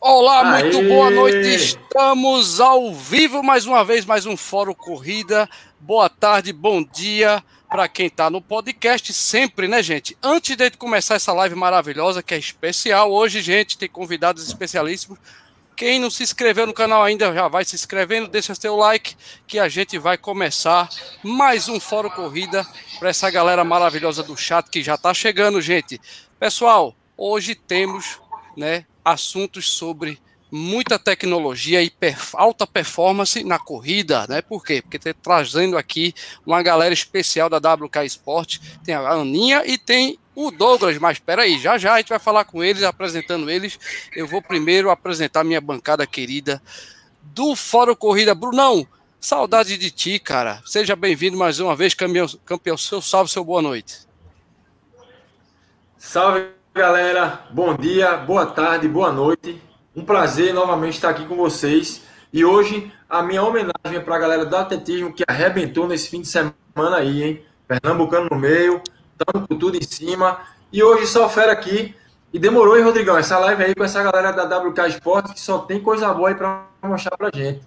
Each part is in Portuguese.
Olá, Aê! muito boa noite. Estamos ao vivo mais uma vez, mais um Fórum Corrida. Boa tarde, bom dia para quem está no podcast, sempre, né, gente? Antes de começar essa live maravilhosa, que é especial, hoje, gente, tem convidados especialíssimos. Quem não se inscreveu no canal ainda, já vai se inscrevendo, deixa seu like, que a gente vai começar mais um Fórum Corrida para essa galera maravilhosa do chat que já está chegando, gente. Pessoal, hoje temos, né, assuntos sobre muita tecnologia e alta performance na corrida, né? Por quê? Porque está trazendo aqui uma galera especial da WK Sport, tem a Aninha e tem o Douglas, mas espera aí, já já a gente vai falar com eles, apresentando eles. Eu vou primeiro apresentar minha bancada querida do Fórum Corrida. Brunão, saudade de ti, cara. Seja bem-vindo mais uma vez, campeão, campeão. Seu salve, seu boa noite. Salve, galera. Bom dia, boa tarde, boa noite. Um prazer novamente estar aqui com vocês. E hoje a minha homenagem é para a galera do atletismo que arrebentou nesse fim de semana aí, hein? Pernambucano no meio, estamos com tudo em cima. E hoje só fera aqui. E demorou, hein, Rodrigão? Essa live aí com essa galera da WK Esporte que só tem coisa boa aí para mostrar pra gente.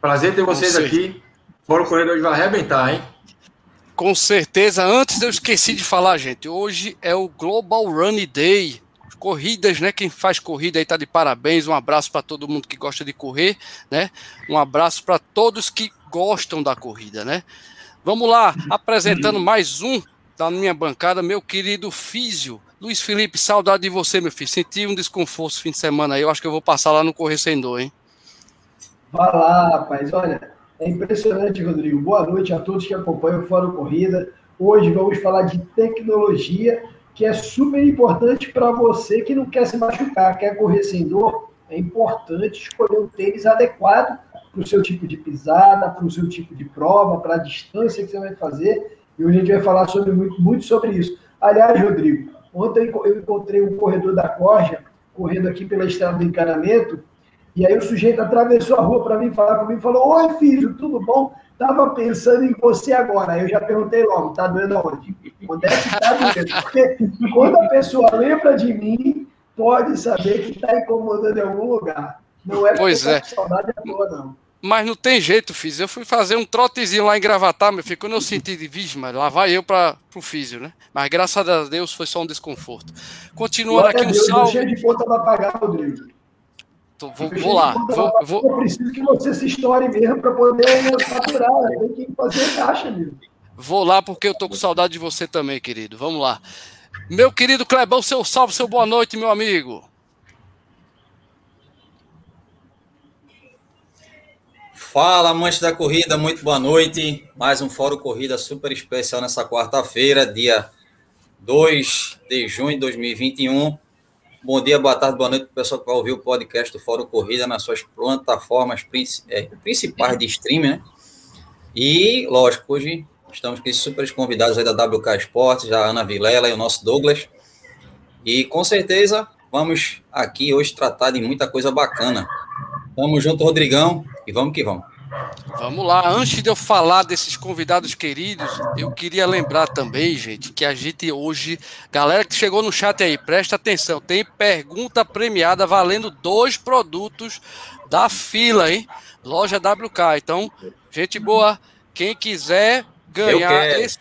Prazer ter vocês aqui. Fora o corredor vai arrebentar, hein? Com certeza. Antes eu esqueci de falar, gente. Hoje é o Global Run Day corridas, né? Quem faz corrida aí tá de parabéns. Um abraço para todo mundo que gosta de correr, né? Um abraço para todos que gostam da corrida, né? Vamos lá, apresentando mais um da minha bancada, meu querido Físio. Luiz Felipe, saudade de você, meu filho. Senti um desconforto fim de semana aí. Eu acho que eu vou passar lá no Correr Sem Dor, hein? Vai lá, rapaz. Olha, é impressionante, Rodrigo. Boa noite a todos que acompanham o Fórum Corrida. Hoje vamos falar de tecnologia que é super importante para você que não quer se machucar, quer correr sem dor. É importante escolher um tênis adequado para o seu tipo de pisada, para o seu tipo de prova, para a distância que você vai fazer. E hoje a gente vai falar sobre, muito, muito sobre isso. Aliás, Rodrigo, ontem eu encontrei um corredor da Corja, correndo aqui pela estrada do encanamento, e aí o sujeito atravessou a rua para mim falar comigo, falou, oi filho, tudo bom? Tava pensando em você agora. Eu já perguntei logo, tá doendo aonde? Onde é que tá doendo? Porque quando a pessoa lembra de mim, pode saber que está incomodando em algum lugar. Não é pois é. saudade à toa, não. Mas não tem jeito, fiz. Eu fui fazer um trotezinho lá em Gravatar, meu filho. Quando eu senti de mas lá vai eu para o físio, né? Mas graças a Deus foi só um desconforto. Continuando aqui um Deus, salve. Cheio de conta para pagar, Rodrigo. Tô, vou, vou lá. Vou, vou... Eu preciso que você se estoure mesmo para poder faturar. Tem que fazer caixa, mesmo. Vou lá porque eu tô com saudade de você também, querido. Vamos lá. Meu querido Clebão, seu salve, seu boa noite, meu amigo. Fala, amantes da corrida, muito boa noite. Mais um Fórum Corrida super especial nessa quarta-feira, dia 2 de junho de 2021. Bom dia, boa tarde, boa noite para o pessoal que vai ouvir o podcast do Fórum Corrida nas suas plataformas é, principais de streaming, né? E, lógico, hoje estamos com super convidados aí da WK Esportes, a Ana Vilela e o nosso Douglas. E, com certeza, vamos aqui hoje tratar de muita coisa bacana. Tamo junto, Rodrigão, e vamos que vamos. Vamos lá, antes de eu falar desses convidados queridos, eu queria lembrar também, gente, que a gente hoje, galera que chegou no chat aí, presta atenção, tem pergunta premiada valendo dois produtos da fila, hein? Loja WK. Então, gente boa, quem quiser ganhar esse,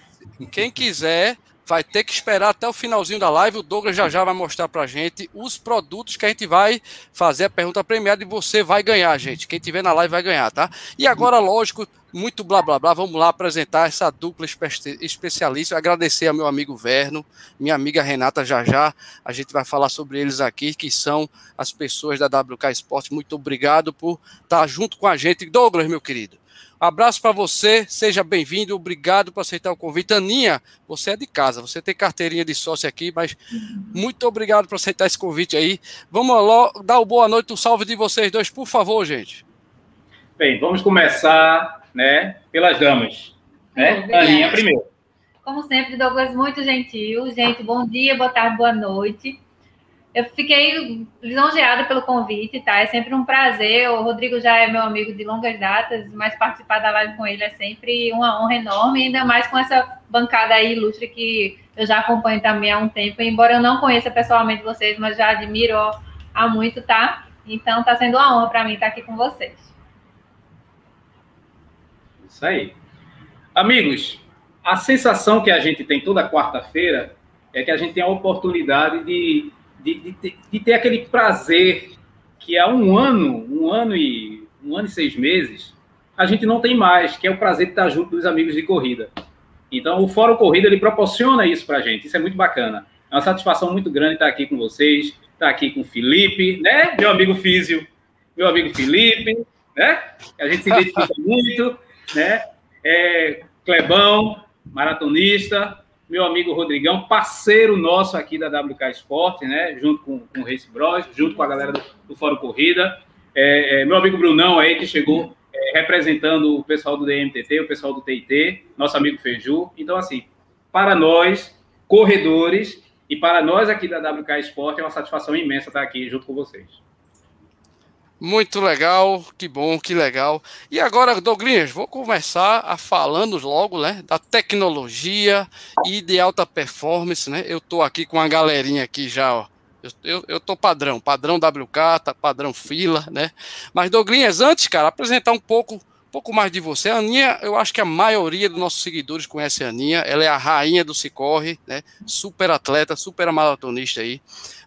quem quiser vai ter que esperar até o finalzinho da live. O Douglas já já vai mostrar pra gente os produtos que a gente vai fazer a pergunta premiada e você vai ganhar, gente. Quem tiver na live vai ganhar, tá? E agora, lógico, muito blá blá blá, vamos lá apresentar essa dupla espe especialista. Agradecer ao meu amigo Verno, minha amiga Renata já já. A gente vai falar sobre eles aqui, que são as pessoas da WK Esporte. Muito obrigado por estar junto com a gente. Douglas, meu querido. Abraço para você, seja bem-vindo, obrigado por aceitar o convite. Aninha, você é de casa, você tem carteirinha de sócio aqui, mas muito obrigado por aceitar esse convite aí. Vamos lá, dar o boa noite, um salve de vocês dois, por favor, gente. Bem, vamos começar, né, pelas damas, né? Aninha primeiro. Como sempre, Douglas, muito gentil. Gente, bom dia, boa tarde, boa noite. Eu fiquei lisonjeada pelo convite, tá? É sempre um prazer. O Rodrigo já é meu amigo de longas datas, mas participar da live com ele é sempre uma honra enorme, ainda mais com essa bancada aí ilustre que eu já acompanho também há um tempo. Embora eu não conheça pessoalmente vocês, mas já admiro há muito, tá? Então está sendo uma honra para mim estar aqui com vocês. Isso aí. Amigos, a sensação que a gente tem toda quarta-feira é que a gente tem a oportunidade de, de, de, de, ter aquele prazer que há um ano, um ano e um ano e seis meses, a gente não tem mais, que é o prazer de estar junto dos amigos de corrida. Então, o Fórum Corrida ele proporciona isso para a gente. Isso é muito bacana. É uma satisfação muito grande estar aqui com vocês, estar aqui com o Felipe, né? Meu amigo Físio, meu amigo Felipe, né? A gente se identifica muito, né? É, Clebão, maratonista, meu amigo Rodrigão, parceiro nosso aqui da WK Esporte, né? Junto com, com o Race Bros, junto com a galera do, do Fórum Corrida. É, é, meu amigo Brunão aí, que chegou é, representando o pessoal do DMTT, o pessoal do TIT, nosso amigo Feju. Então, assim, para nós, corredores, e para nós aqui da WK Esporte, é uma satisfação imensa estar aqui junto com vocês. Muito legal, que bom, que legal. E agora, Douglas, vou começar a falando logo, né, da tecnologia e de alta performance, né? Eu tô aqui com uma galerinha aqui já, ó, eu, eu, eu tô padrão, padrão WK, tá padrão fila, né? Mas, Douglas, antes, cara, apresentar um pouco, um pouco mais de você. A Aninha, eu acho que a maioria dos nossos seguidores conhece a Aninha. Ela é a rainha do Cicorre, né? Super atleta, super maratonista aí.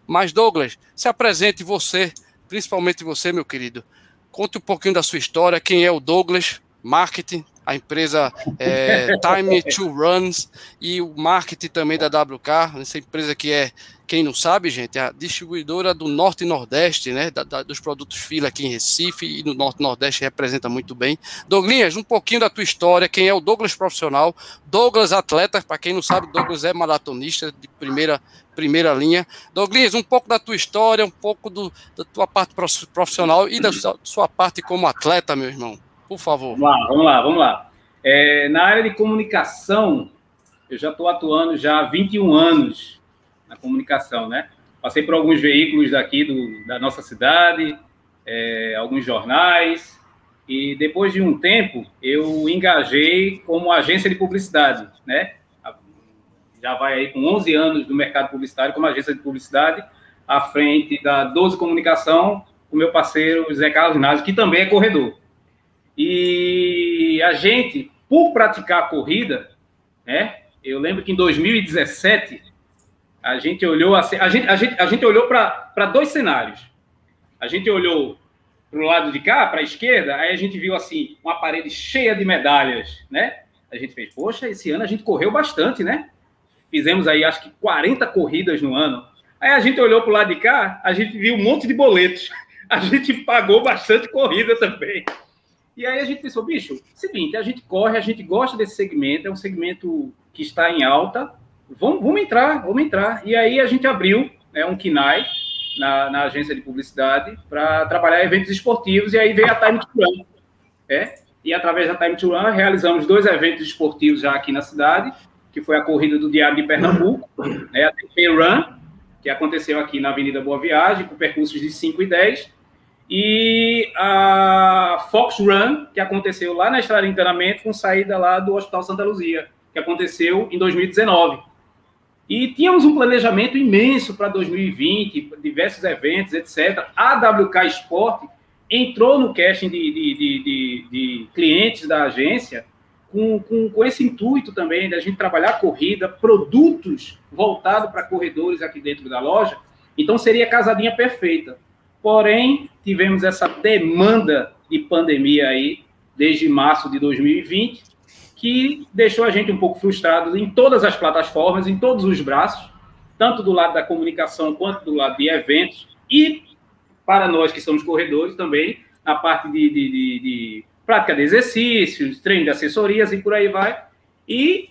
Mas, Douglas, se apresente você, principalmente você, meu querido. Conte um pouquinho da sua história, quem é o Douglas, marketing, a empresa é, Time to Runs e o marketing também da WK, essa empresa que é quem não sabe, gente, é a distribuidora do Norte e Nordeste, né, da, da, dos produtos Fila aqui em Recife e no Norte e Nordeste representa muito bem. Douglas, um pouquinho da tua história, quem é o Douglas profissional, Douglas atleta, para quem não sabe, Douglas é maratonista de primeira primeira linha. Douglas, um pouco da tua história, um pouco do, da tua parte profissional e da sua, sua parte como atleta, meu irmão. Por favor. Vamos lá, vamos lá, vamos lá. É, na área de comunicação, eu já estou atuando já há 21 anos na comunicação, né? Passei por alguns veículos daqui do, da nossa cidade, é, alguns jornais, e depois de um tempo eu engajei como agência de publicidade, né? Já vai aí com 11 anos no mercado publicitário como agência de publicidade, à frente da 12 Comunicação, com meu parceiro Zé Carlos Nazi, que também é corredor. E a gente, por praticar a corrida, né? Eu lembro que em 2017 a gente olhou assim, a gente, a gente, a gente olhou para dois cenários. A gente olhou para o lado de cá, para a esquerda, aí a gente viu assim uma parede cheia de medalhas, né? A gente fez, poxa, esse ano a gente correu bastante, né? Fizemos aí acho que 40 corridas no ano. Aí a gente olhou para o lado de cá, a gente viu um monte de boletos. A gente pagou bastante corrida também. E aí a gente pensou, bicho, seguinte, a gente corre, a gente gosta desse segmento, é um segmento que está em alta, vamos, vamos entrar, vamos entrar. E aí a gente abriu né, um KINAI na, na agência de publicidade para trabalhar eventos esportivos e aí veio a Time to Run. É? E através da Time to Run realizamos dois eventos esportivos já aqui na cidade, que foi a corrida do Diário de Pernambuco, né, a TP Run, que aconteceu aqui na Avenida Boa Viagem, com percursos de 5 e 10, e a Fox Run, que aconteceu lá na Estrada de Encanamento, com saída lá do Hospital Santa Luzia, que aconteceu em 2019. E tínhamos um planejamento imenso para 2020, diversos eventos, etc. A WK Sport entrou no casting de, de, de, de clientes da agência com, com, com, esse intuito também da gente trabalhar corrida, produtos voltados para corredores aqui dentro da loja. Então seria a casadinha perfeita. Porém, tivemos essa demanda de pandemia aí desde março de 2020 que deixou a gente um pouco frustrado em todas as plataformas, em todos os braços, tanto do lado da comunicação quanto do lado de eventos, e para nós que somos corredores também, na parte de, de, de, de prática de exercícios, treino de assessorias e por aí vai. E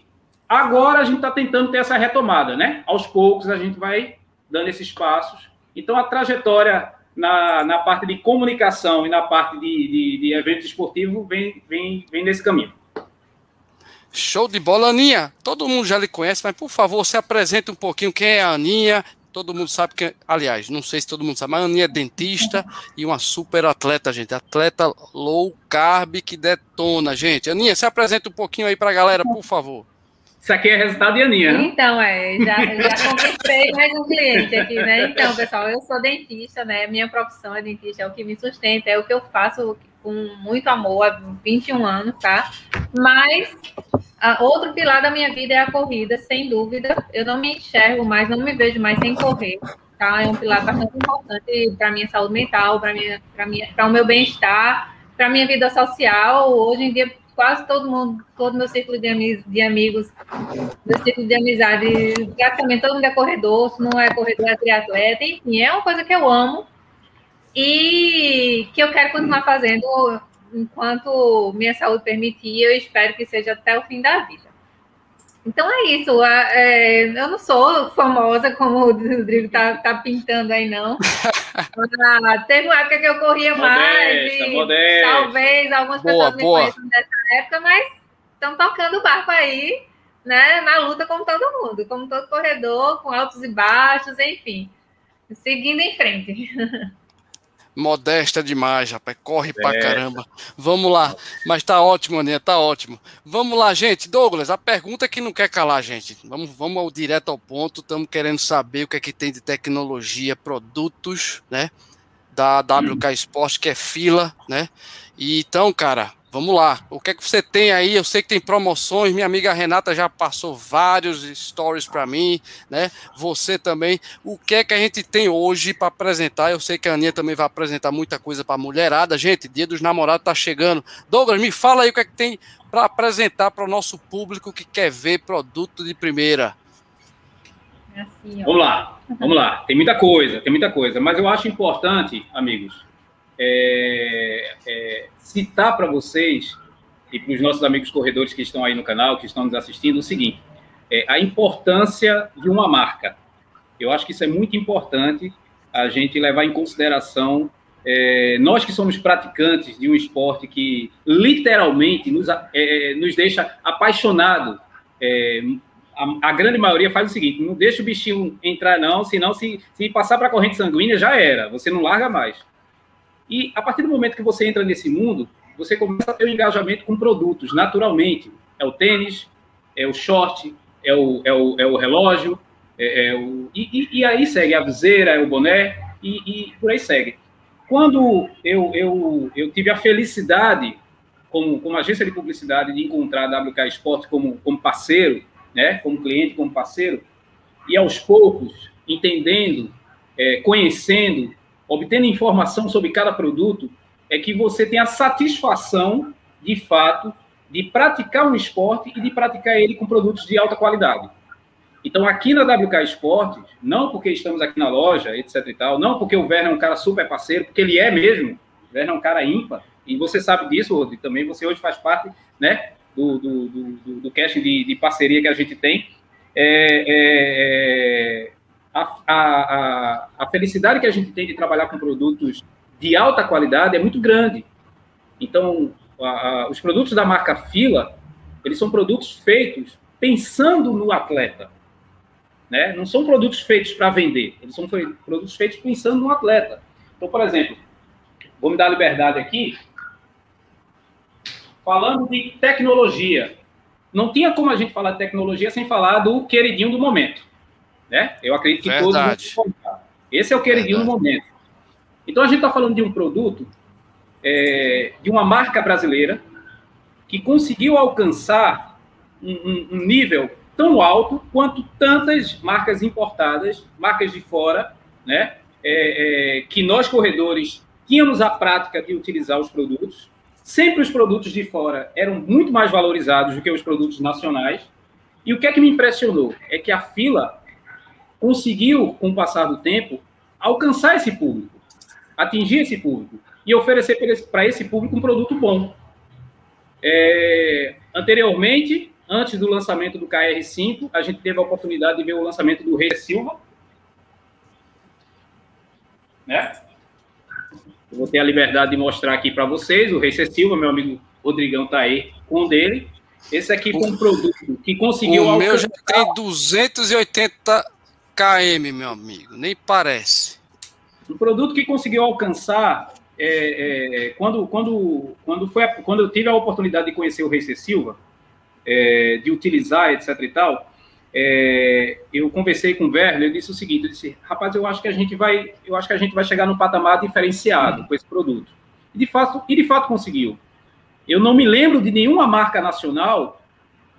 agora a gente está tentando ter essa retomada, né? Aos poucos a gente vai dando esses passos. Então a trajetória na, na parte de comunicação e na parte de, de, de eventos esportivos vem, vem, vem nesse caminho. Show de bola, Aninha. Todo mundo já lhe conhece, mas por favor, se apresente um pouquinho quem é a Aninha. Todo mundo sabe que, aliás, não sei se todo mundo sabe, mas a Aninha é dentista e uma super atleta, gente. Atleta low carb que detona, gente. Aninha, se apresente um pouquinho aí para a galera, por favor. Isso aqui é resultado de Aninha. Né? Então, é, já, já conquistei mais um cliente aqui, né? Então, pessoal, eu sou dentista, né? Minha profissão é dentista, é o que me sustenta, é o que eu faço com muito amor há 21 anos, tá? Mas a, outro pilar da minha vida é a corrida, sem dúvida. Eu não me enxergo mais, não me vejo mais sem correr, tá? É um pilar bastante importante para minha saúde mental, para minha, para minha, para o meu bem-estar, para minha vida social. Hoje em dia quase todo mundo, todo meu círculo de, de amigos, meu círculo de amizade, praticamente todo mundo é corredor, se não é corredor, é triatleta, enfim, é uma coisa que eu amo e que eu quero continuar fazendo enquanto minha saúde permitir, eu espero que seja até o fim da vida. Então é isso. É, eu não sou famosa como o Rodrigo tá, tá pintando aí, não. ah, teve uma época que eu corria modesta, mais. E modesta. Talvez algumas boa, pessoas boa. me conheçam dessa época, mas estão tocando o barco aí, né? Na luta como todo mundo, como todo corredor, com altos e baixos, enfim. Seguindo em frente. Modesta demais, rapaz. Corre é. pra caramba. Vamos lá. Mas tá ótimo, Aninha, tá ótimo. Vamos lá, gente. Douglas, a pergunta que não quer calar, gente. Vamos, vamos ao, direto ao ponto. Estamos querendo saber o que é que tem de tecnologia, produtos, né? Da WK Sport, que é fila, né? E então, cara, Vamos lá. O que é que você tem aí? Eu sei que tem promoções. Minha amiga Renata já passou vários stories para mim, né? Você também. O que é que a gente tem hoje para apresentar? Eu sei que a Aninha também vai apresentar muita coisa para mulherada. Gente, Dia dos Namorados tá chegando. Douglas, me fala aí o que é que tem para apresentar para o nosso público que quer ver produto de primeira. É assim, vamos lá, vamos lá. Tem muita coisa, tem muita coisa. Mas eu acho importante, amigos, é, é, citar para vocês e para os nossos amigos corredores que estão aí no canal, que estão nos assistindo, o seguinte: é, a importância de uma marca. Eu acho que isso é muito importante a gente levar em consideração. É, nós que somos praticantes de um esporte que literalmente nos, é, é, nos deixa apaixonado. A, a, grande maioria faz o seguinte: não deixa o bichinho entrar, não, senão se, se passar para a corrente sanguínea já era, você não larga mais. E a partir do momento que você entra nesse mundo, você começa a ter um engajamento com produtos, naturalmente. É o tênis, é o short, é o, é o, é o relógio, é, é o, e, e, aí segue a viseira, é o boné, e, e, por aí segue. Quando eu, eu, eu tive a felicidade, como, como agência de publicidade, de encontrar a WK Sport como, como parceiro, né, como cliente, como parceiro, e aos poucos, entendendo, é, conhecendo obtendo informação sobre cada produto, é que você tem a satisfação, de fato, de praticar um esporte e de praticar ele com produtos de alta qualidade. Então, aqui na WK Esportes, não porque estamos aqui na loja, etc e tal, não porque o Werner é um cara super parceiro, porque ele é mesmo, o Werner é um cara ímpar, e você sabe disso, Rodrigo, também você hoje faz parte, né, do, do, do, do casting de, de parceria que a gente tem. É, é, a, a, a felicidade que a gente tem de trabalhar com produtos de alta qualidade é muito grande. Então, a, a, os produtos da marca Fila, eles são produtos feitos pensando no atleta. Né? Não são produtos feitos para vender, eles são produtos feitos pensando no atleta. Então, por exemplo, vou me dar liberdade aqui, falando de tecnologia. Não tinha como a gente falar de tecnologia sem falar do queridinho do momento. Né? Eu acredito que Verdade. todos vão Esse é o queridinho Verdade. no momento. Então a gente está falando de um produto, é, de uma marca brasileira, que conseguiu alcançar um, um, um, nível tão alto quanto tantas marcas importadas, marcas de fora, né? É, é, que nós corredores tínhamos a prática de utilizar os produtos. Sempre os produtos de fora eram muito mais valorizados do que os produtos nacionais. E o que é que me impressionou? É que a fila conseguiu, com o passar do tempo, alcançar esse público, atingir esse público e oferecer para esse público um produto bom. É, anteriormente, antes do lançamento do KR5, a gente teve a oportunidade de ver o lançamento do Rei Silva. Né? Eu vou ter a liberdade de mostrar aqui para vocês. O Rei Silva, meu amigo Rodrigão está aí com o dele. Esse aqui foi um produto que conseguiu. O alcançar... meu já tem 280 KM, meu amigo, nem parece. Um produto que conseguiu alcançar é, é, quando, quando, quando, foi a, quando eu tive a oportunidade de conhecer o Rei C. Silva, é, de utilizar, etc e tal, é, eu conversei com o Werner, eu disse o seguinte, eu disse, rapaz, eu acho que a gente vai, eu acho que a gente vai chegar num patamar diferenciado com esse produto. E de fato, e de fato conseguiu. Eu não me lembro de nenhuma marca nacional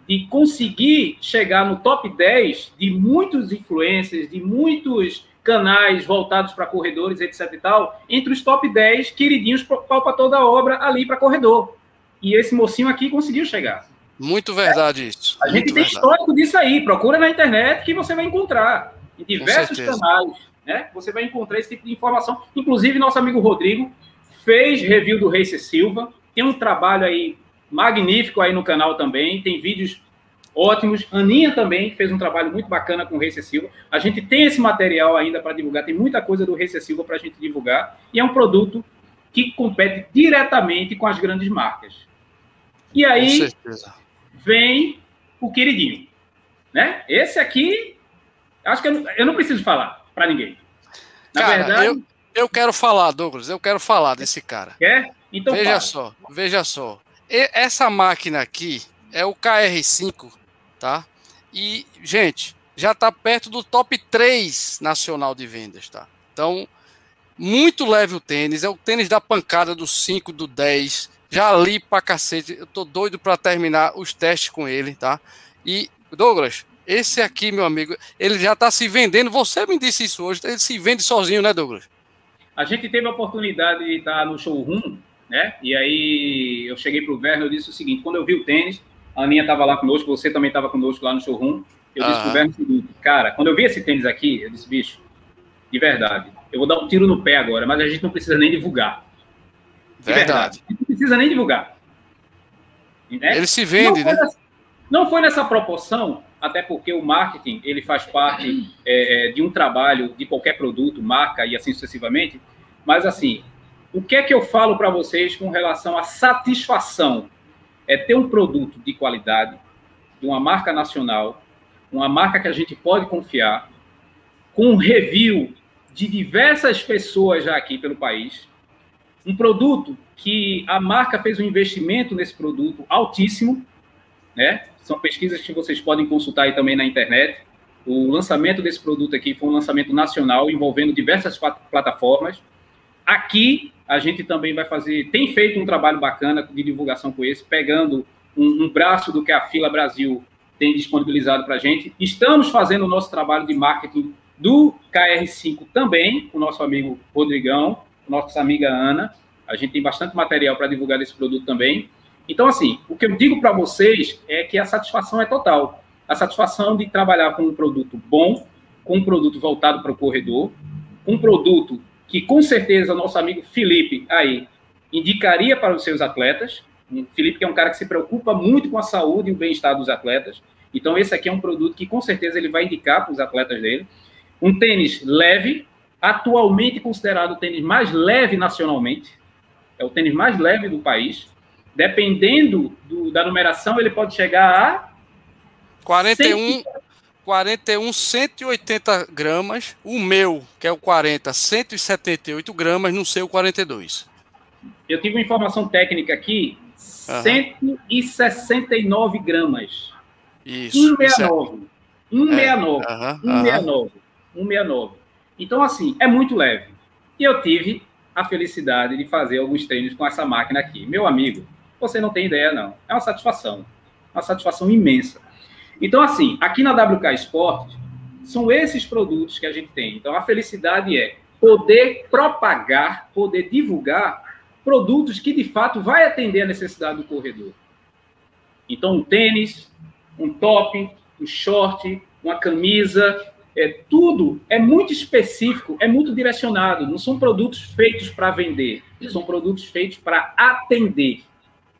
de conseguir chegar no top 10 de muitos influencers, de muitos canais voltados para corredores, etc e tal, entre os top 10 queridinhos para toda a obra ali para corredor. E esse mocinho aqui conseguiu chegar. Muito verdade é. isso. A gente tem verdade. histórico disso aí. Procura na internet que você vai encontrar. Em diversos canais, né? Você vai encontrar esse tipo de informação. Inclusive, nosso amigo Rodrigo fez review do Race Silva. Tem um trabalho aí magnífico aí no canal também. Tem vídeos ótimos. Aninha também fez um trabalho muito bacana com o Race Silva. A gente tem esse material ainda para divulgar. Tem muita coisa do Race Silva para a gente divulgar. E é um produto que compete diretamente com as grandes marcas. E aí vem o queridinho, né? Esse aqui, acho que eu não, eu não preciso falar para ninguém. Na cara, verdade, eu, eu quero falar, Douglas. Eu quero falar desse cara. Quer? Então veja fala. só, veja só. Essa máquina aqui é o KR5, tá? E gente, já está perto do top 3 nacional de vendas, tá? Então, muito leve o tênis, é o tênis da pancada do 5, do 10. Já li pra cacete, eu tô doido para terminar os testes com ele, tá? E, Douglas, esse aqui, meu amigo, ele já tá se vendendo. Você me disse isso hoje, ele se vende sozinho, né, Douglas? A gente teve a oportunidade de estar no showroom, né? E aí eu cheguei pro Verno e disse o seguinte: quando eu vi o tênis, a Aninha estava lá conosco, você também estava conosco lá no showroom. Eu disse pro Verno o seguinte: cara, quando eu vi esse tênis aqui, eu disse, bicho, de verdade, eu vou dar um tiro no pé agora, mas a gente não precisa nem divulgar. De verdade. verdade. A gente não precisa nem divulgar. Né? Ele se vende, não né? Nessa, não foi nessa proporção, até porque o marketing ele faz parte é, de um trabalho de qualquer produto, marca e assim sucessivamente. Mas assim, o que é que eu falo para vocês com relação à satisfação? É ter um produto de qualidade, de uma marca nacional, uma marca que a gente pode confiar, com um review de diversas pessoas já aqui pelo país. Um produto que a marca fez um investimento nesse produto altíssimo, né? São pesquisas que vocês podem consultar aí também na internet. O lançamento desse produto aqui foi um lançamento nacional envolvendo diversas plataformas. Aqui a gente também vai fazer, tem feito um trabalho bacana de divulgação com esse, pegando um, um braço do que a Fila Brasil tem disponibilizado para a gente. Estamos fazendo o nosso trabalho de marketing do KR5 também, com o nosso amigo Rodrigão, nossa amiga Ana. A gente tem bastante material para divulgar esse produto também. Então, assim, o que eu digo para vocês é que a satisfação é total. A satisfação de trabalhar com um produto bom, com um produto voltado para o corredor, um produto que com certeza o nosso amigo Felipe aí indicaria para os seus atletas. O Felipe que é um cara que se preocupa muito com a saúde e o bem-estar dos atletas. Então, esse aqui é um produto que com certeza ele vai indicar para os atletas dele. Um tênis leve, atualmente considerado o tênis mais leve nacionalmente, é o tênis mais leve do país. Dependendo do, da numeração, ele pode chegar a 41, 41, 180 gramas. O meu, que é o 40, 178 gramas, não sei o 42. Eu tive uma informação técnica aqui: uhum. 169 gramas. Isso. 169. Isso é... 169. Uhum. 169. 169. Então, assim, é muito leve. E eu tive a felicidade de fazer alguns treinos com essa máquina aqui. Meu amigo, você não tem ideia, não. É uma satisfação. Uma satisfação imensa. Então, assim, aqui na WK Sport, são esses produtos que a gente tem. Então, a felicidade é poder propagar, poder divulgar produtos que, de fato, vai atender a necessidade do corredor. Então, um tênis, um top, um short, uma camisa, é, tudo é muito específico, é muito direcionado. Não são produtos feitos para vender, são produtos feitos para atender.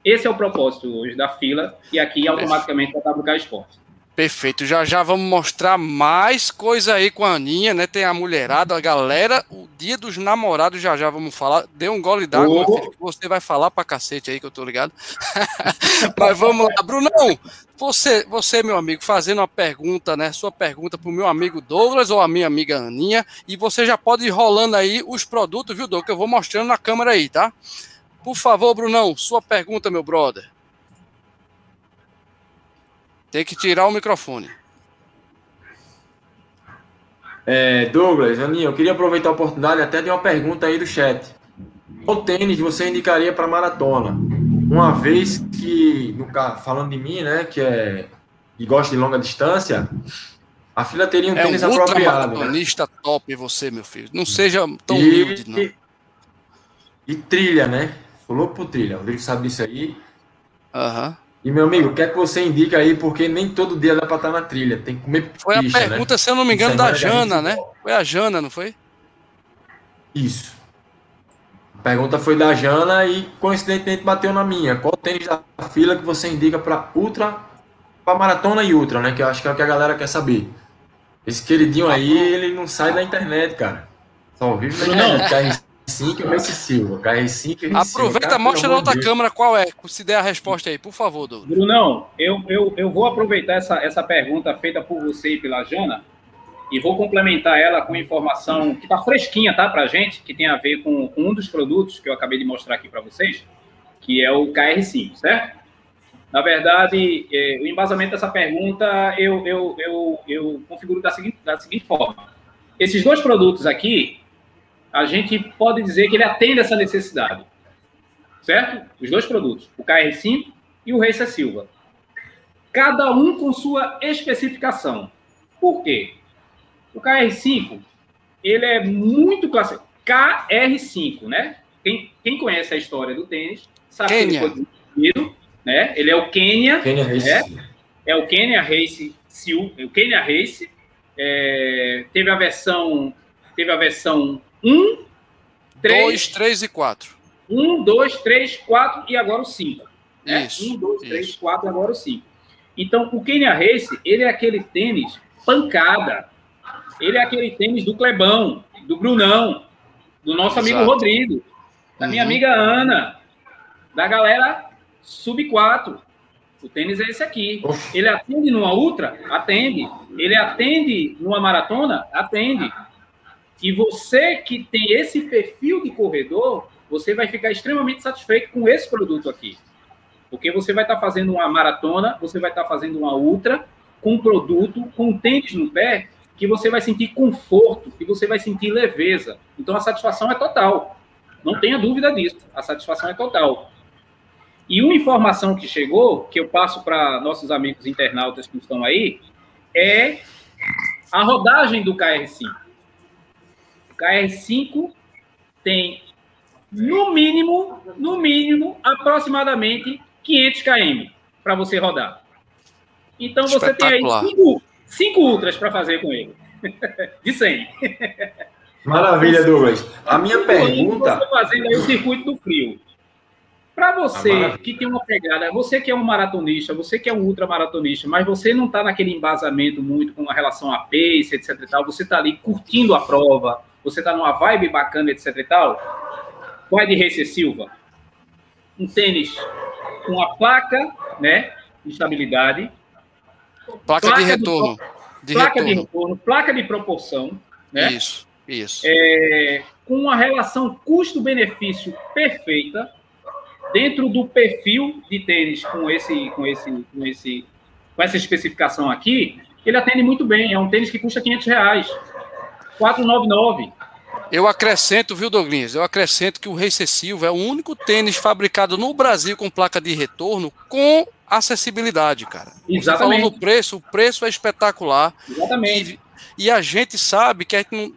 Esse é o propósito hoje da fila e aqui automaticamente da WK Esporte. Perfeito. Já já vamos mostrar mais coisa aí com a Aninha, né? Tem a mulherada, a galera, o dia dos namorados, já já vamos falar. Dê um gole d'água, oh. você vai falar pra cacete aí, que eu tô ligado. Mas vamos lá. Brunão, você, você, meu amigo, fazendo uma pergunta, né? Sua pergunta pro meu amigo Douglas ou a minha amiga Aninha, e você já pode ir rolando aí os produtos, viu, Douglas? Que eu vou mostrando na câmera aí, tá? Por favor, Brunão, sua pergunta, meu brother. Tem que tirar o microfone. É, Douglas, Aninha, eu queria aproveitar a oportunidade até de uma pergunta aí do chat. Qual tênis você indicaria para maratona? Uma vez que, no, falando de mim, né, que é e gosta de longa distância, a fila teria um é tênis um apropriado. É né? top você, meu filho. Não seja tão e, humilde, não. E, e trilha, né? Falou pro trilha. O Rodrigo sabe disso aí. Aham. Uhum. E, meu amigo, o que é que você indica aí? Porque nem todo dia dá para estar na trilha. Tem que comer Foi picha, a né? pergunta, né? se eu não me engano, da Jana, né? Foi a Jana, não foi? Isso. A pergunta foi da Jana e, coincidentemente, bateu na minha. Qual tênis da fila que você indica para ultra, para maratona e ultra, né? Que eu acho que é o que a galera quer saber. Esse queridinho aí, ele não sai da internet, cara. Só vive na internet. 5 e Messi Silva. KR5 Aproveita, cara, mostra na outra Deus. câmera qual é. Se der a resposta aí, por favor, Douglas. Brunão, eu, eu, eu vou aproveitar essa, essa pergunta feita por você e pela Jana e vou complementar ela com informação que está fresquinha, tá, para gente, que tem a ver com um dos produtos que eu acabei de mostrar aqui para vocês, que é o KR5, certo? Na verdade, é, o embasamento dessa pergunta eu, eu, eu, eu configuro da seguinte, da seguinte forma. Esses dois produtos aqui, a gente pode dizer que ele atende essa necessidade. Certo? Os dois produtos, o KR5 e o Racer Silva. Cada um com sua especificação. Por quê? O KR5, ele é muito clássico. KR5, né? Quem, quem conhece a história do tênis sabe Kenya. que ele foi né? Ele é o Kenya, Kenya Race. Né? É o Kenya Race Sil, o Kenya Race. É, teve a versão teve a versão 1, 3. 2, 3 e 4. 1, 2, 3, 4 e agora o 5. Né? Isso. 1, 2, 3, 4 e agora o 5. Então, o Kenya Race, ele é aquele tênis pancada. Ele é aquele tênis do Clebão, do Brunão, do nosso amigo Exato. Rodrigo, da uhum. minha amiga Ana, da galera sub 4. O tênis é esse aqui. Ele atende numa ultra? Atende. Ele atende numa maratona? Atende. E você que tem esse perfil de corredor, você vai ficar extremamente satisfeito com esse produto aqui. Porque você vai estar fazendo uma maratona, você vai estar fazendo uma ultra com um produto, com um tênis no pé, que você vai sentir conforto, que você vai sentir leveza. Então a satisfação é total. Não tenha dúvida disso. A satisfação é total. E uma informação que chegou, que eu passo para nossos amigos internautas que estão aí, é a rodagem do KR5. KR5 tem, no mínimo, no mínimo, aproximadamente 500 km para você rodar. Então você tem aí cinco, cinco ultras para fazer com ele. De 100. Maravilha, Douglas. A minha pergunta. Você fazendo aí o circuito do frio. Para você ah, que tem uma pegada, você que é um maratonista, você que é um ultramaratonista, mas você não está naquele embasamento muito com relação a pace, etc e tal, você está ali curtindo a prova, você está numa vibe bacana, etc e tal, vai de Racer Silva. Um tênis com a placa, né, de estabilidade. Placa, placa de retorno. De, placa retorno. de retorno, placa de proporção, né? Isso, isso. É, com uma relação custo-benefício perfeita, dentro do perfil de tênis com esse, com esse, com esse, com essa especificação aqui, ele atende muito bem. É um tênis que custa 500 reais. 499. Eu acrescento, viu, Douglas? Eu acrescento que o Racer Silva é o único tênis fabricado no Brasil com placa de retorno com acessibilidade, cara. Exatamente. Você falou no preço, o preço é espetacular. Exatamente. E, e a gente sabe que a gente não,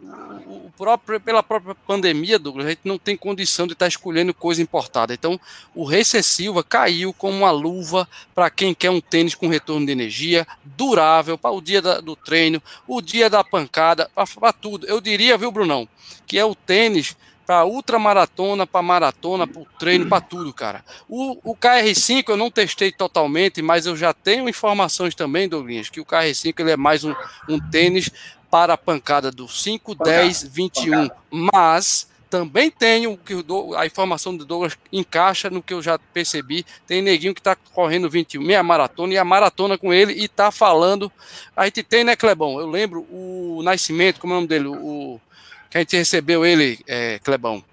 próprio, pela própria pandemia, Douglas, a gente não tem condição de estar tá escolhendo coisa importada. Então, o Racer Silva caiu como uma luva para quem quer um tênis com retorno de energia, durável, para o dia da, do treino, o dia da pancada, para tudo. Eu diria, viu, Brunão, que é o tênis para ultramaratona, para maratona, para treino, para tudo, cara. O, o KR5 eu não testei totalmente, mas eu já tenho informações também, Douglas, que o KR5 ele é mais um, um tênis para a pancada do 5, 10, 21. Mas também tenho que a informação do Douglas encaixa no que eu já percebi. Tem neguinho que está correndo 21, meia maratona, e a maratona com ele e está falando. A gente tem, né, Clebão? Eu lembro o Nascimento, como é o nome dele? O, que a gente recebeu ele, é, Clebão.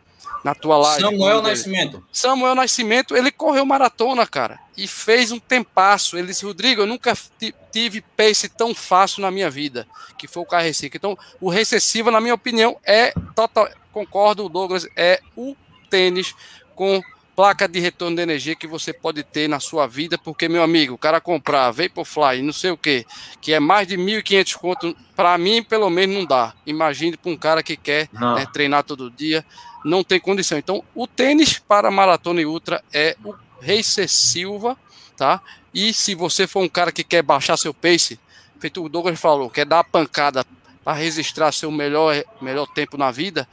Na tua live. Samuel Nascimento. Samuel Nascimento, ele correu maratona, cara, e fez um tempasso. Ele disse, Rodrigo, eu nunca tive pace tão fácil na minha vida, que foi o KR5. Então, o recessivo, na minha opinião, é total, concordo, Douglas, é o tênis com placa de retorno de energia que você pode ter na sua vida, porque, meu amigo, o cara comprar Vaporfly, não sei o que, que é mais de 1.500 conto, para mim, pelo menos, não dá. Imagine para um cara que quer né, treinar todo dia, não tem condição. Então, o tênis para maratona e ultra é o Racer Silva, tá? E se você for um cara que quer baixar seu pace, feito o Douglas falou, quer dar a pancada para registrar seu melhor, melhor tempo na vida,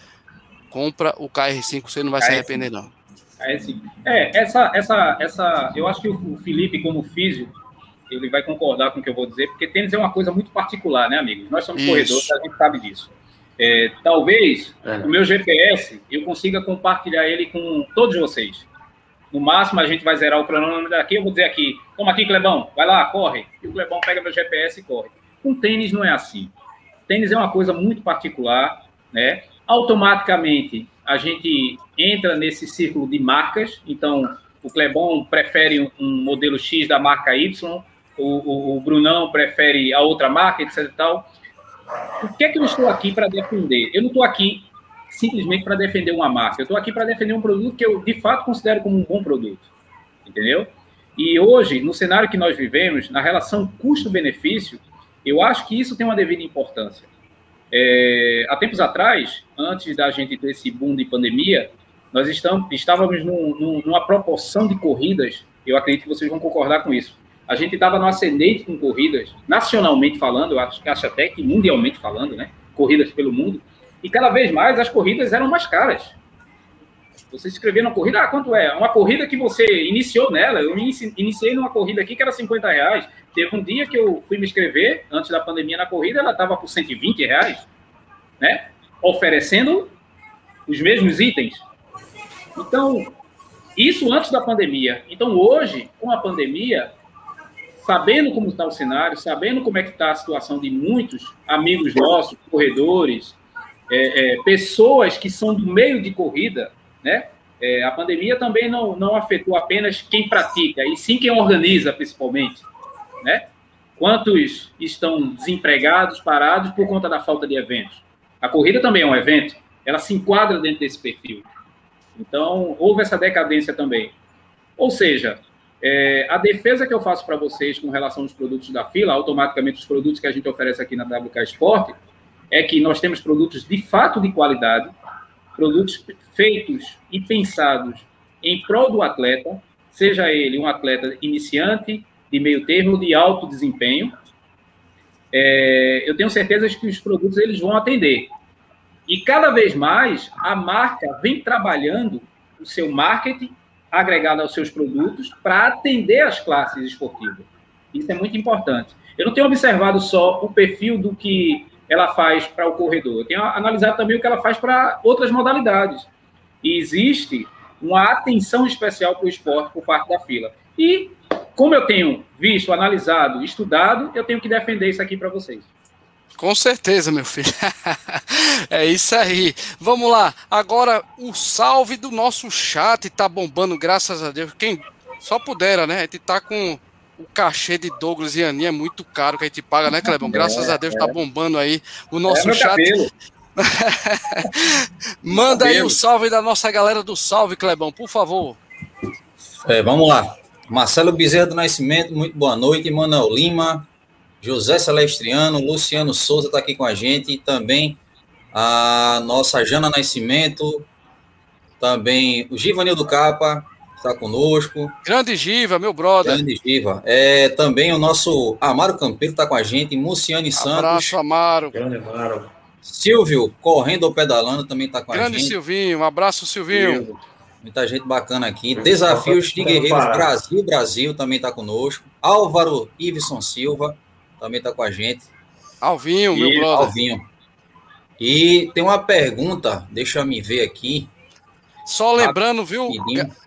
compra o KR5, você não vai KR5. se arrepender, não. É, é, essa, essa, essa, eu acho que o Felipe, como físico, ele vai concordar com o que eu vou dizer, porque tênis é uma coisa muito particular, né, amigos? Nós somos Isso. corredores, a gente sabe disso. É, talvez é. o meu GPS eu consiga compartilhar ele com todos vocês. No máximo, a gente vai zerar o cronômetro daqui. Eu vou dizer aqui: toma aqui, Clebão, vai lá, corre. E o Clebão pega meu GPS e corre. Com tênis não é assim. Tênis é uma coisa muito particular, né? Automaticamente a gente entra nesse círculo de marcas. Então, o Clebon prefere um modelo X da marca Y, o, o, o Brunão prefere a outra marca, etc. Tal. O que é que eu estou aqui para defender? Eu não estou aqui simplesmente para defender uma marca. Eu estou aqui para defender um produto que eu, de fato, considero como um bom produto. Entendeu? E hoje, no cenário que nós vivemos, na relação custo-benefício, eu acho que isso tem uma devida importância. É, há tempos atrás, antes da gente ter esse boom de pandemia, nós estamos, estávamos num, num, numa proporção de corridas, eu acredito que vocês vão concordar com isso. A gente estava no ascendente com corridas, nacionalmente falando, acho, acho até que mundialmente falando, né? Corridas pelo mundo. E cada vez mais as corridas eram mais caras. Você escrever uma corrida, ah, quanto é? Uma corrida que você iniciou nela. Eu iniciei numa corrida aqui que era 50 reais. Teve um dia que eu fui me inscrever, antes da pandemia, na corrida, ela estava por 120 reais, né? Oferecendo os mesmos itens. Então, isso antes da pandemia. Então, hoje, com a pandemia, sabendo como está o cenário, sabendo como é que está a situação de muitos amigos nossos, corredores, é, é, pessoas que são do meio de corrida, né? É, a pandemia também não, não afetou apenas quem pratica, e sim quem organiza, principalmente né? Quantos estão desempregados, parados por conta da falta de eventos? A corrida também é um evento, ela se enquadra dentro desse perfil. Então, houve essa decadência também. Ou seja, é, a defesa que eu faço para vocês com relação aos produtos da fila, automaticamente os produtos que a gente oferece aqui na WK Sport, é que nós temos produtos de fato de qualidade, produtos feitos e pensados em prol do atleta, seja ele um atleta iniciante, de meio termo de alto desempenho. É, eu tenho certeza que os produtos eles vão atender. E cada vez mais a marca vem trabalhando o seu marketing agregado aos seus produtos para atender as classes esportivas. Isso é muito importante. Eu não tenho observado só o perfil do que ela faz para o corredor, eu tenho analisado também o que ela faz para outras modalidades. E existe uma atenção especial para o esporte por parte da fila. E como eu tenho visto, analisado, estudado, eu tenho que defender isso aqui para vocês. Com certeza, meu filho. é isso aí. Vamos lá. Agora, o salve do nosso chat tá bombando, graças a Deus. Quem só pudera, né? A gente tá com o cachê de Douglas e Aninha é muito caro que a gente paga, né, Clebão? Graças é, a Deus tá é. tá bombando aí o nosso é chat. Manda aí o salve da nossa galera do salve, Clebão, por favor. É, vamos lá. Marcelo Bezerra do Nascimento, muito boa noite. Manuel Lima, José Celestriano, Luciano Souza está aqui com a gente. E também a nossa Jana Nascimento, também o Givanildo Capa está conosco. Grande Giva, meu brother. Grande Giva. É, também o nosso Amaro Campeiro está com a gente, Muciane Santos. Abraço, Amaro. Grande Amaro. Silvio, correndo ou pedalando, também está com Grande a gente. Grande Silvinho, um abraço, Silvinho. Silvio. Muita gente bacana aqui. Desafios de Guerreiros Brasil, Brasil também está conosco. Álvaro Iveson Silva também está com a gente. Alvinho, e, meu brother. Alvinho. E tem uma pergunta, deixa eu me ver aqui. Só lembrando, viu?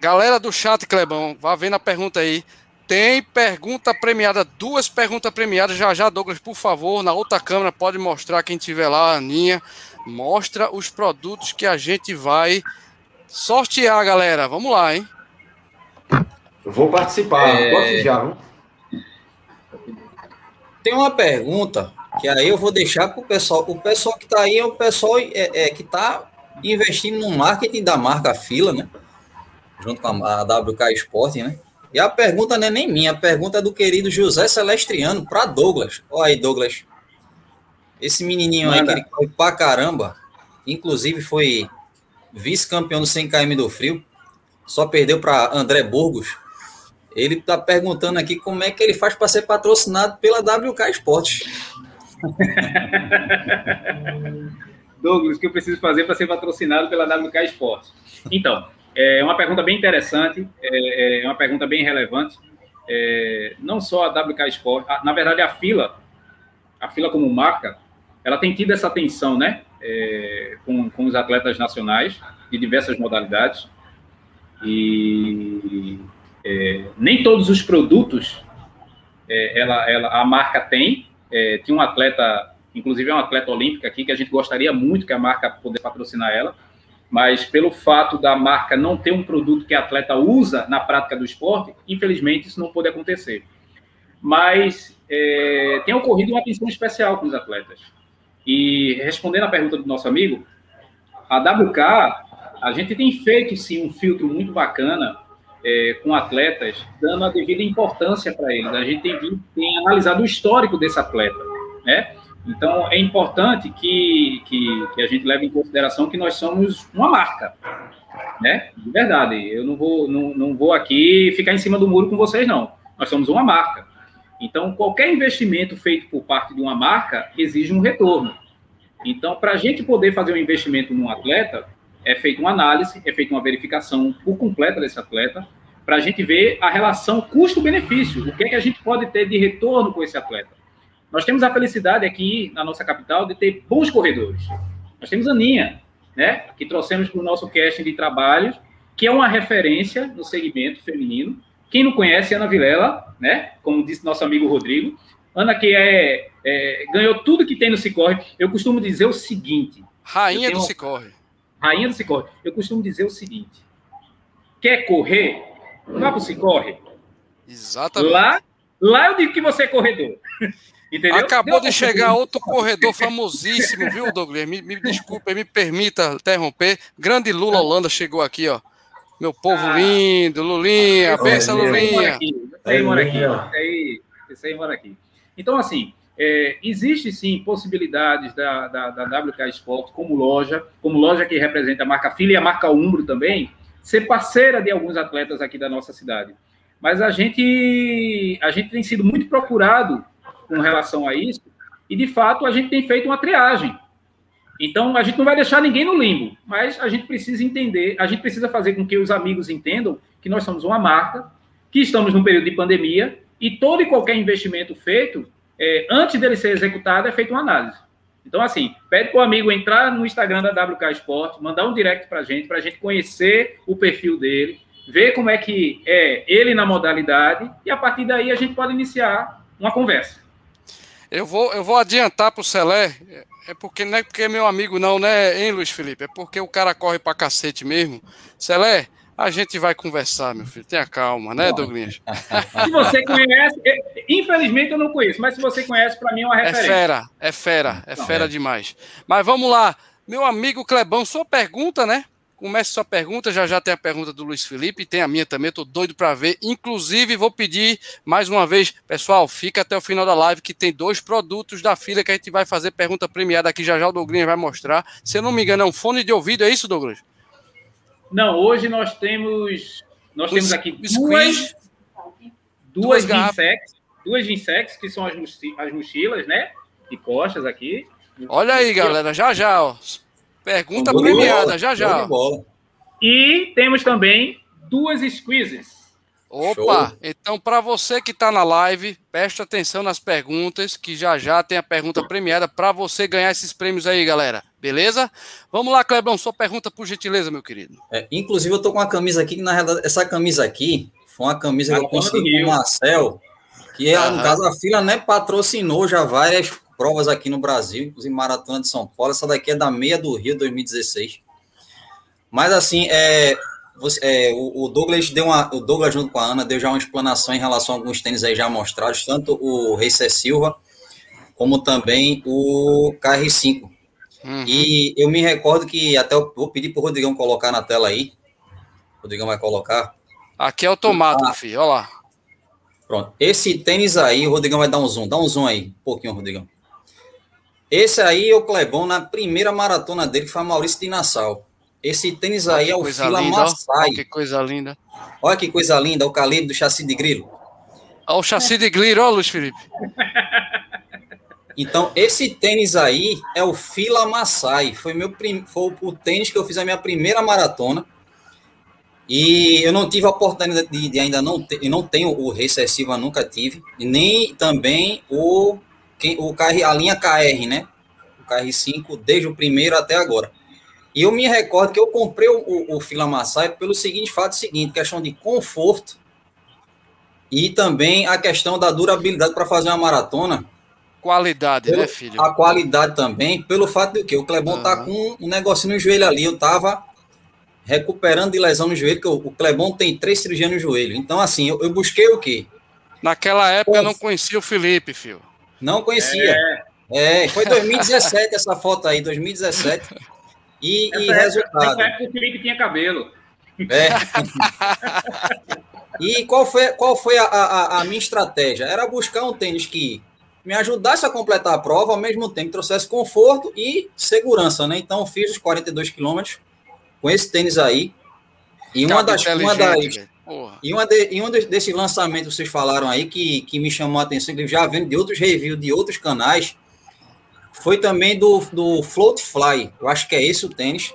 Galera do chat, Clebão, vá vendo a pergunta aí. Tem pergunta premiada, duas perguntas premiadas. Já já, Douglas, por favor, na outra câmera, pode mostrar quem tiver lá, a Aninha. Mostra os produtos que a gente vai sortear, galera. Vamos lá, hein? vou participar. É... Já, viu? Tem uma pergunta que aí eu vou deixar para o pessoal. O pessoal que está aí é o pessoal é, é que está investindo no marketing da marca Fila, né? Junto com a, a WK Sporting, né? E a pergunta não é nem minha, a pergunta é do querido José Celestriano para Douglas. Olha aí, Douglas. Esse menininho Manda. aí que ele foi pra caramba, inclusive foi vice-campeão do 100 km do frio, só perdeu para André Burgos. Ele está perguntando aqui como é que ele faz para ser patrocinado pela WK Esportes. Douglas, o que eu preciso fazer para ser patrocinado pela WK Esportes? Então, é uma pergunta bem interessante, é, é uma pergunta bem relevante. É, não só a WK Esportes, na verdade a fila, a fila como marca, ela tem tido essa atenção, né, é, com, com os atletas nacionais de diversas modalidades. E é, nem todos os produtos é, ela, ela, a marca tem. É, tinha um atleta, inclusive é um atleta olímpica aqui, que a gente gostaria muito que a marca pudesse patrocinar ela, mas pelo fato da marca não ter um produto que a atleta usa na prática do esporte, infelizmente isso não pode acontecer. Mas é, tem ocorrido uma atenção especial com os atletas. E respondendo à pergunta do nosso amigo, a WK, a gente tem feito sim um filtro muito bacana é, com atletas, dando a devida importância para eles. A gente tem, tem, analisado o histórico desse atleta, né? Então, é importante que, que, que, a gente leve em consideração que nós somos uma marca, né? De verdade, eu não vou, não, não vou aqui ficar em cima do muro com vocês, não. Nós somos uma marca. Então, qualquer investimento feito por parte de uma marca exige um retorno. Então, para a gente poder fazer um investimento num atleta, é feita uma análise, é feita uma verificação por completa desse atleta, para a gente ver a relação custo-benefício, o que é que a gente pode ter de retorno com esse atleta. Nós temos a felicidade aqui na nossa capital de ter bons corredores. Nós temos a Aninha, né, que trouxemos para o nosso casting de trabalhos, que é uma referência no segmento feminino. Quem não conhece Ana Vilela, né, como disse nosso amigo Rodrigo, Ana que é, é ganhou tudo que tem no Cicorre. Eu costumo dizer o seguinte: rainha do Cicorre rainha do Cicorre. Eu costumo dizer o seguinte: quer correr? Vá para o Cicorre. Exatamente. Lá, lá eu digo que você é corredor. Entendeu? Acabou de chegar outro corredor famosíssimo, viu, Douglas? Me, me desculpe, me permita interromper. Grande Lula Holanda chegou aqui, ó. Meu povo ah, lindo, Lulinha, pensa, Lulinha. Esse aí mora aqui, esse aí, esse aí mora aqui. Então, assim, é, existe sim possibilidades da, da, da WK Sport como loja, como loja que representa a marca Filha e a marca Umbro também, ser parceira de alguns atletas aqui da nossa cidade. Mas a gente, a gente tem sido muito procurado com relação a isso, e de fato a gente tem feito uma triagem. Então a gente não vai deixar ninguém no limbo, mas a gente precisa entender, a gente precisa fazer com que os amigos entendam que nós somos uma marca, que estamos num período de pandemia, e todo e qualquer investimento feito é, antes dele ser executado, é feita uma análise. Então, assim, pede para o amigo entrar no Instagram da WK Sport, mandar um direct para a gente, para a gente conhecer o perfil dele, ver como é que é ele na modalidade, e a partir daí a gente pode iniciar uma conversa. Eu vou, eu vou adiantar para o Celé, é porque não é porque é meu amigo, não, né, hein, Luiz Felipe? É porque o cara corre para cacete mesmo. Celé, a gente vai conversar, meu filho. Tenha calma, né, Douglas? Se você conhece, infelizmente eu não conheço, mas se você conhece, para mim é uma é referência. É fera, é fera, é fera é. demais. Mas vamos lá, meu amigo Clebão, sua pergunta, né? Comece sua pergunta, já já tem a pergunta do Luiz Felipe, tem a minha também, tô doido para ver. Inclusive, vou pedir mais uma vez, pessoal, fica até o final da live que tem dois produtos da fila que a gente vai fazer pergunta premiada aqui, já já o Douglas vai mostrar. Se eu não me engano, é um fone de ouvido, é isso, Douglas? Não, hoje nós temos nós temos aqui duas duas Ginsex, duas Ginsex, que são as, as mochilas, né? E costas aqui. Olha aí, galera, já já, ó. Pergunta premiada, já já. E temos também duas squeezes. Opa, Show. então para você que está na live, preste atenção nas perguntas, que já já tem a pergunta premiada para você ganhar esses prêmios aí, galera. Beleza? Vamos lá, Clebão, sua pergunta por gentileza, meu querido. É, inclusive, eu tô com uma camisa aqui, que na realidade, essa camisa aqui foi uma camisa que eu consegui com o Marcel, que é, no caso a fila né, patrocinou já várias provas aqui no Brasil, inclusive Maratona de São Paulo. Essa daqui é da meia do Rio 2016. Mas assim, é, você, é, o, o, Douglas deu uma, o Douglas junto com a Ana deu já uma explanação em relação a alguns tênis aí já mostrados, tanto o Racer Silva como também o KR5. Uhum. E eu me recordo que até eu vou pedir para o Rodrigão colocar na tela aí. O Rodrigão vai colocar. Aqui é o tomate, ah, filho, olha lá. Pronto. Esse tênis aí, o Rodrigão vai dar um zoom. Dá um zoom aí, um pouquinho, Rodrigão. Esse aí é o Clebão na primeira maratona dele, que foi a Maurício de Nassau. Esse tênis aí é o Fila linda, Massai. que coisa linda. Olha que coisa linda, o calibre do chassi de grilo. Olha o chassi de grilo, ó, Luiz Felipe. Então, esse tênis aí é o Fila Massai. Foi, meu prim... foi o tênis que eu fiz a minha primeira maratona. E eu não tive a oportunidade de, de ainda não ter, não tenho o recessiva, nunca tive, nem também o, o KR, a linha KR, né? O KR5, desde o primeiro até agora. E eu me recordo que eu comprei o, o, Fila Massai pelo seguinte fato seguinte, questão de conforto e também a questão da durabilidade para fazer uma maratona. Qualidade, né, filho? A qualidade também, pelo fato de que o Clebon uhum. tá com um negocinho no joelho ali, eu tava recuperando de lesão no joelho, que o, o Clebon tem três cirurgias no joelho. Então, assim, eu, eu busquei o quê? Naquela época eu não conhecia o Felipe, filho. Não conhecia. É, é foi 2017 essa foto aí, 2017. E, e resultado. Nessa época o Felipe tinha cabelo. É. e qual foi, qual foi a, a, a, minha estratégia? Era buscar um tênis que me ajudasse a completar a prova, ao mesmo tempo trouxesse conforto e segurança, né? Então, fiz os 42 quilômetros com esse tênis aí. E uma das, uma das, e uma de, um desses lançamentos que vocês falaram aí que, que me chamou a atenção, que já vendo de outros reviews de outros canais, foi também do, do Float Fly. Eu acho que é esse o tênis.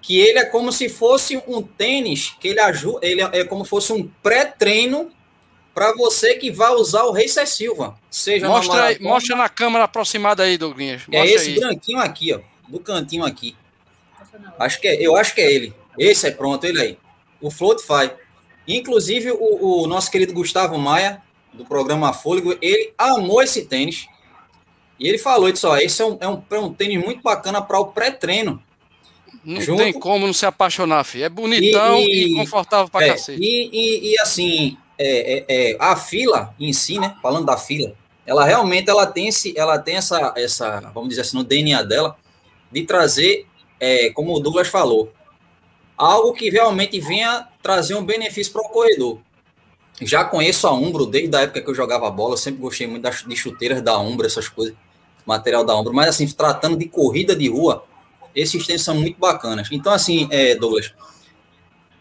Que ele é como se fosse um tênis que ele ajuda, ele é, é como se fosse um pré-treino para você que vai usar o Racer Silva. Seja mostra, aí, mostra na câmera aproximada aí, Douglas. É esse aí. branquinho aqui, ó. Do cantinho aqui. Acho que é, eu acho que é ele. Esse é pronto, ele aí. O Floatify. Inclusive, o, o nosso querido Gustavo Maia, do programa Fôlego, ele amou esse tênis. E ele falou isso, ó, esse é um, é um, é um tênis muito bacana para o pré-treino. Não junto. tem como não se apaixonar, filho. É bonitão e, e confortável para é, cacete. E, e, e assim, é, é, é, a fila em si, né? Falando da fila, ela realmente ela tem, esse, ela tem essa, essa, vamos dizer assim, no DNA dela, de trazer, é, como o Douglas falou, algo que realmente venha trazer um benefício para o corredor. Já conheço a Umbro desde a época que eu jogava bola, eu sempre gostei muito das, de chuteiras da Umbro, essas coisas material da Umbro, mas assim, tratando de corrida de rua, esses tênis são muito bacanas. Então, assim, é, Douglas,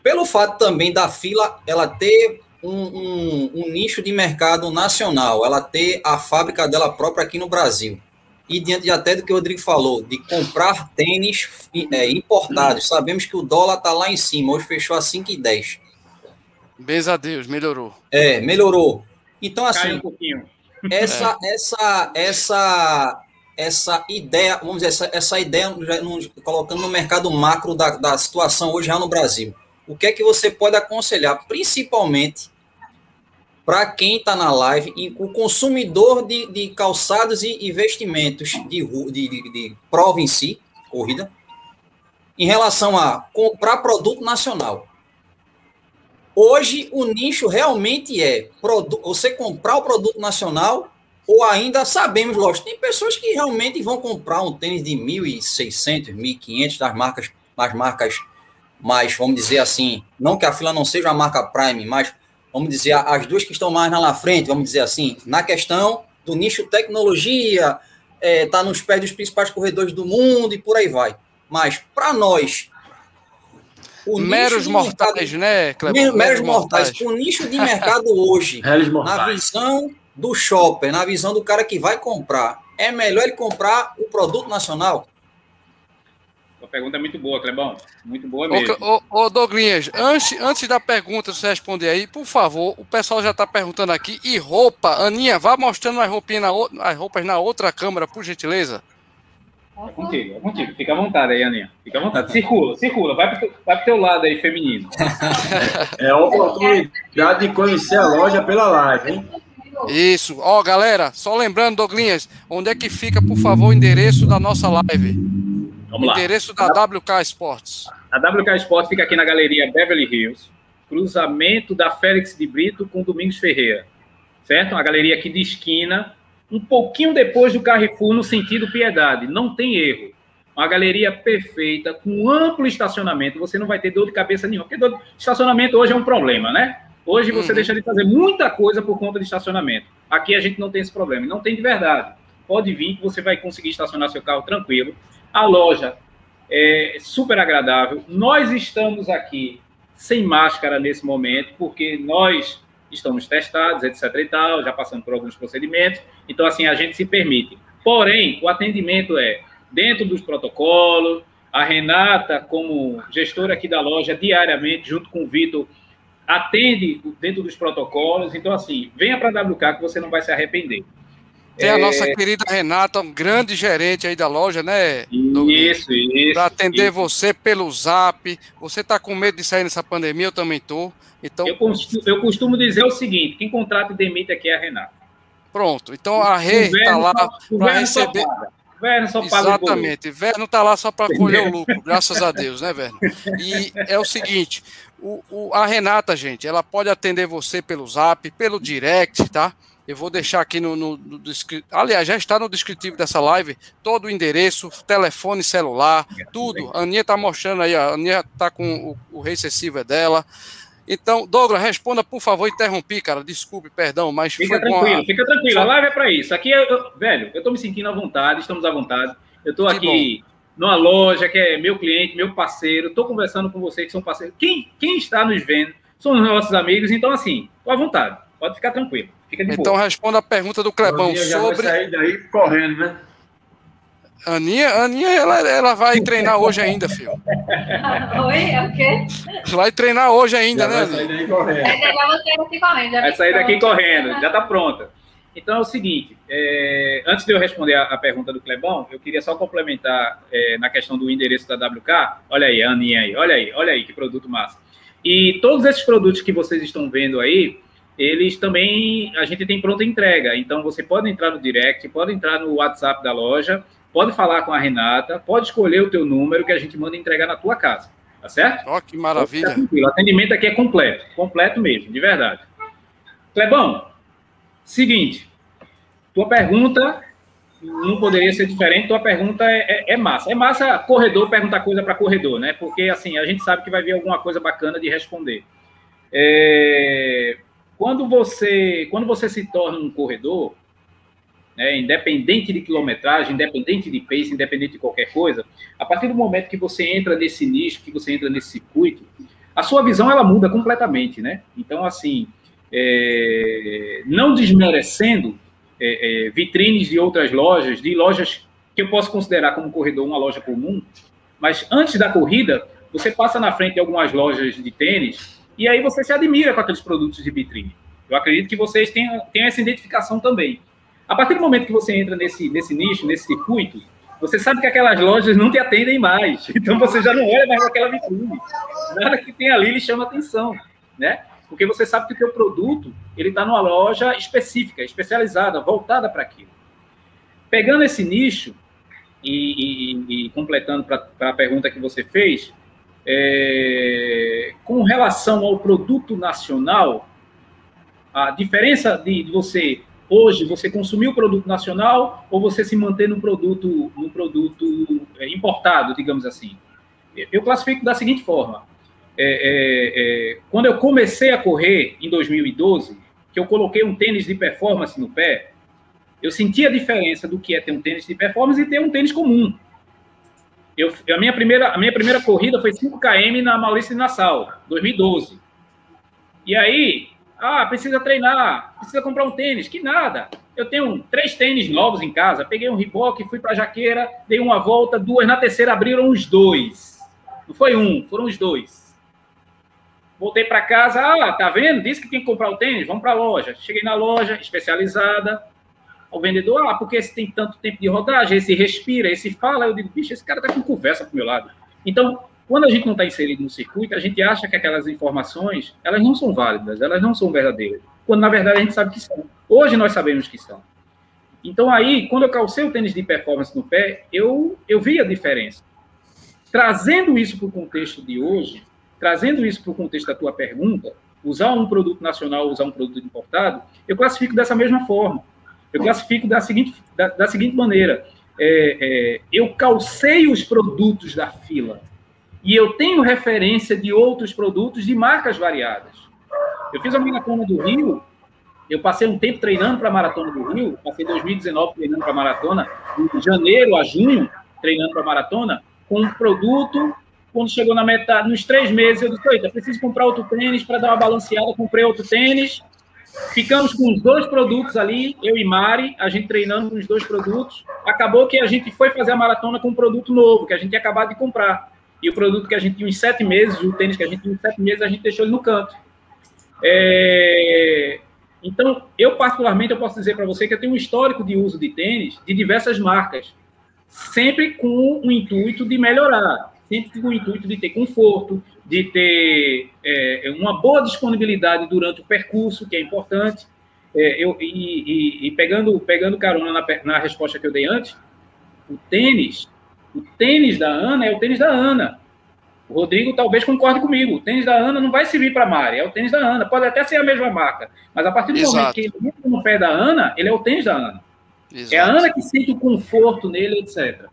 pelo fato também da fila ela ter um, um, um, nicho de mercado nacional, ela ter a fábrica dela própria aqui no Brasil, e diante de até do que o Rodrigo falou, de comprar tênis é, importados, sabemos que o dólar está lá em cima, hoje fechou a 5,10. Beijo a Deus, melhorou. É, melhorou. Então, assim, um pouquinho essa, é. essa, essa, essa ideia, vamos dizer, essa, essa ideia, colocando no mercado macro da, da situação hoje já no Brasil, o que é que você pode aconselhar, principalmente para quem está na live, o consumidor de, de calçados e, e vestimentos de, de, de, de prova em si, corrida, em relação a comprar produto nacional. Hoje, o nicho realmente é você comprar o produto nacional ou ainda sabemos, lógico, tem pessoas que realmente vão comprar um tênis de 1.600, 1.500 das marcas, das marcas mais, vamos dizer assim, não que a fila não seja a marca Prime, mas vamos dizer as duas que estão mais na frente, vamos dizer assim, na questão do nicho tecnologia, está é, tá nos pés dos principais corredores do mundo e por aí vai. Mas para nós meros mortais, mercado, né, Cleber? Meros, meros mortais. mortais. O nicho de mercado hoje, na visão do shopper, na visão do cara que vai comprar, é melhor ele comprar o produto nacional? A pergunta é muito boa, Clebão. Muito boa mesmo. Ô, ô, ô Douglas, antes, antes da pergunta, você responder aí, por favor, o pessoal já está perguntando aqui. E roupa, Aninha, vá mostrando as, roupinhas na, as roupas na outra câmera, por gentileza. É contigo, é contigo. Fica à vontade aí, Aninha. Fica à vontade. Circula, circula. Vai pro, vai pro teu lado aí, feminino. É a oportunidade de conhecer a loja pela live, hein? Isso. Ó, galera, só lembrando, Douglinhas, onde é que fica, por favor, o endereço da nossa live? Vamos lá. Endereço da WK Sports. A WK Sport fica aqui na galeria Beverly Hills, cruzamento da Félix de Brito com Domingos Ferreira, certo? Uma galeria aqui de esquina, um pouquinho depois do Carrefour, no sentido Piedade. Não tem erro. Uma galeria perfeita, com amplo estacionamento. Você não vai ter dor de cabeça nenhuma, porque dor de estacionamento hoje é um problema, né? Hoje você uhum. deixa de fazer muita coisa por conta de estacionamento. Aqui a gente não tem esse problema, não tem de verdade. Pode vir que você vai conseguir estacionar seu carro tranquilo. A loja é super agradável. Nós estamos aqui sem máscara nesse momento, porque nós estamos testados, etc e tal, já passando por alguns procedimentos. Então, assim, a gente se permite. Porém, o atendimento é dentro dos protocolos. A Renata, como gestora aqui da loja, diariamente, junto com o Vitor, atende dentro dos protocolos. Então, assim, venha para a WK que você não vai se arrepender. Tem a nossa é... querida Renata, um grande gerente aí da loja, né? Isso, isso. Para atender isso. você pelo zap. Você está com medo de sair nessa pandemia? Eu também estou. Então... Eu costumo, eu, costumo, dizer o seguinte: quem contrata e demite aqui é a Renata. Pronto. Então a Rê está lá para receber. Verno só paga Exatamente. Verno está lá só para colher o lucro, graças a Deus, né, Verno? E é o seguinte: o, o, a Renata, gente, ela pode atender você pelo zap, pelo direct, tá? Eu vou deixar aqui no, no, no, Aliás, já está no descritivo dessa live todo o endereço, telefone celular, tudo. A Aninha está mostrando aí, a Aninha está com o, o recessivo dela. Então, Douglas, responda, por favor, interrompi, cara. Desculpe, perdão, mas fica tranquilo, fica tranquilo. A live é para isso. Aqui, eu, velho, eu estou me sentindo à vontade, estamos à vontade. Eu estou aqui bom. numa loja que é meu cliente, meu parceiro. Estou conversando com vocês que são parceiros. Quem, quem está nos vendo são os nossos amigos. Então, assim, estou à vontade. Pode ficar tranquilo. Fica de então, boa. responda a pergunta do Clebão sobre. Já sair daí correndo, né? Aninha, Aninha ela, ela vai treinar hoje ainda, filho. Oi, é o quê? Vai treinar hoje ainda, já né? Vai sair daí correndo. Vai daqui correndo. vai sair daqui correndo, já está pronta. Então é o seguinte, é, antes de eu responder a, a, pergunta do Clebão, eu queria só complementar é, na questão do endereço da WK. Olha aí, a Aninha aí, olha aí, olha aí que produto massa. E todos esses produtos que vocês estão vendo aí, eles também a gente tem pronta entrega. Então você pode entrar no direct, pode entrar no WhatsApp da loja, pode falar com a Renata, pode escolher o teu número que a gente manda entregar na tua casa, tá certo? Ó, oh, que maravilha. O atendimento aqui é completo, completo mesmo, de verdade. Clebão, seguinte, tua pergunta não poderia ser diferente, tua pergunta é, é, é massa. É massa corredor perguntar coisa para corredor, né? Porque assim, a gente sabe que vai vir alguma coisa bacana de responder. É, quando você, quando você se torna um corredor, né, independente de quilometragem, independente de pace, independente de qualquer coisa, a partir do momento que você entra nesse nicho, que você entra nesse circuito, a sua visão ela muda completamente, né? Então, assim, é, não desmerecendo é, é, vitrines de outras lojas, de lojas que eu posso considerar como corredor uma loja comum, mas antes da corrida, você passa na frente de algumas lojas de tênis e aí você se admira com aqueles produtos de vitrine. Eu acredito que vocês tenham, tenham essa identificação também. A partir do momento que você entra nesse, nesse nicho, nesse circuito, você sabe que aquelas lojas não te atendem mais. Então você já não olha mais aquela vitrine. Nada que tem ali lhe chama atenção, né? Porque você sabe que o teu produto ele está numa loja específica, especializada, voltada para aquilo. Pegando esse nicho e, e, e completando para a pergunta que você fez, é, com relação ao produto nacional, a diferença de você hoje você consumir o produto nacional ou você se manter no produto no produto é, importado, digamos assim. Eu classifico da seguinte forma: é, é, é, quando eu comecei a correr em 2012, que eu coloquei um tênis de performance no pé, eu senti a diferença do que é ter um tênis de performance e ter um tênis comum. Eu, a, minha primeira, a minha primeira corrida foi 5 km na Maurício de Nassau, 2012. E aí, ah, precisa treinar, precisa comprar um tênis. Que nada. Eu tenho três tênis novos em casa. Peguei um Reebok, fui para Jaqueira, dei uma volta, duas. Na terceira abriram os dois. Não foi um, foram os dois. Voltei para casa, ah, tá vendo? Disse que tinha que comprar o tênis, vamos para a loja. Cheguei na loja especializada, ao vendedor, ah, porque esse tem tanto tempo de rodagem, esse respira, esse fala, eu digo, bicho, esse cara tá com conversa pro meu lado. Então, quando a gente não está inserido no circuito, a gente acha que aquelas informações, elas não são válidas, elas não são verdadeiras, quando na verdade a gente sabe que são. Hoje nós sabemos que são. Então aí, quando eu calcei o tênis de performance no pé, eu, eu vi a diferença. trazendo isso para o contexto de hoje, trazendo isso para o contexto da tua pergunta, usar um produto nacional, usar um produto importado, eu classifico dessa mesma forma. Eu classifico da seguinte, da, da seguinte maneira: é, é, eu calcei os produtos da fila e eu tenho referência de outros produtos de marcas variadas. Eu fiz a maratona do Rio, eu passei um tempo treinando para a maratona do Rio, passei 2019 treinando para a maratona, de janeiro a junho treinando para a maratona, com um produto. Quando chegou na metade, nos três meses, eu disse: Eita, preciso comprar outro tênis para dar uma balanceada. Comprei outro tênis. Ficamos com os dois produtos ali, eu e Mari, a gente treinando com os dois produtos. Acabou que a gente foi fazer a maratona com um produto novo, que a gente tinha acabado de comprar. E o produto que a gente tinha uns sete meses, o tênis que a gente tinha uns sete meses, a gente deixou ele no canto. É... Então, eu particularmente, eu posso dizer para você que eu tenho um histórico de uso de tênis de diversas marcas, sempre com o intuito de melhorar, sempre com o intuito de ter conforto, de ter é, uma boa disponibilidade durante o percurso, que é importante. É, eu, e, e, e, pegando, pegando carona na, na resposta que eu dei antes, o tênis, o tênis da Ana é o tênis da Ana. O Rodrigo talvez concorde comigo. O tênis da Ana não vai servir para a Mari, é o tênis da Ana. Pode até ser a mesma marca, mas a partir do Exato. momento que ele entra no pé da Ana, ele é o tênis da Ana. Exato. É a Ana que sente o conforto nele, etc.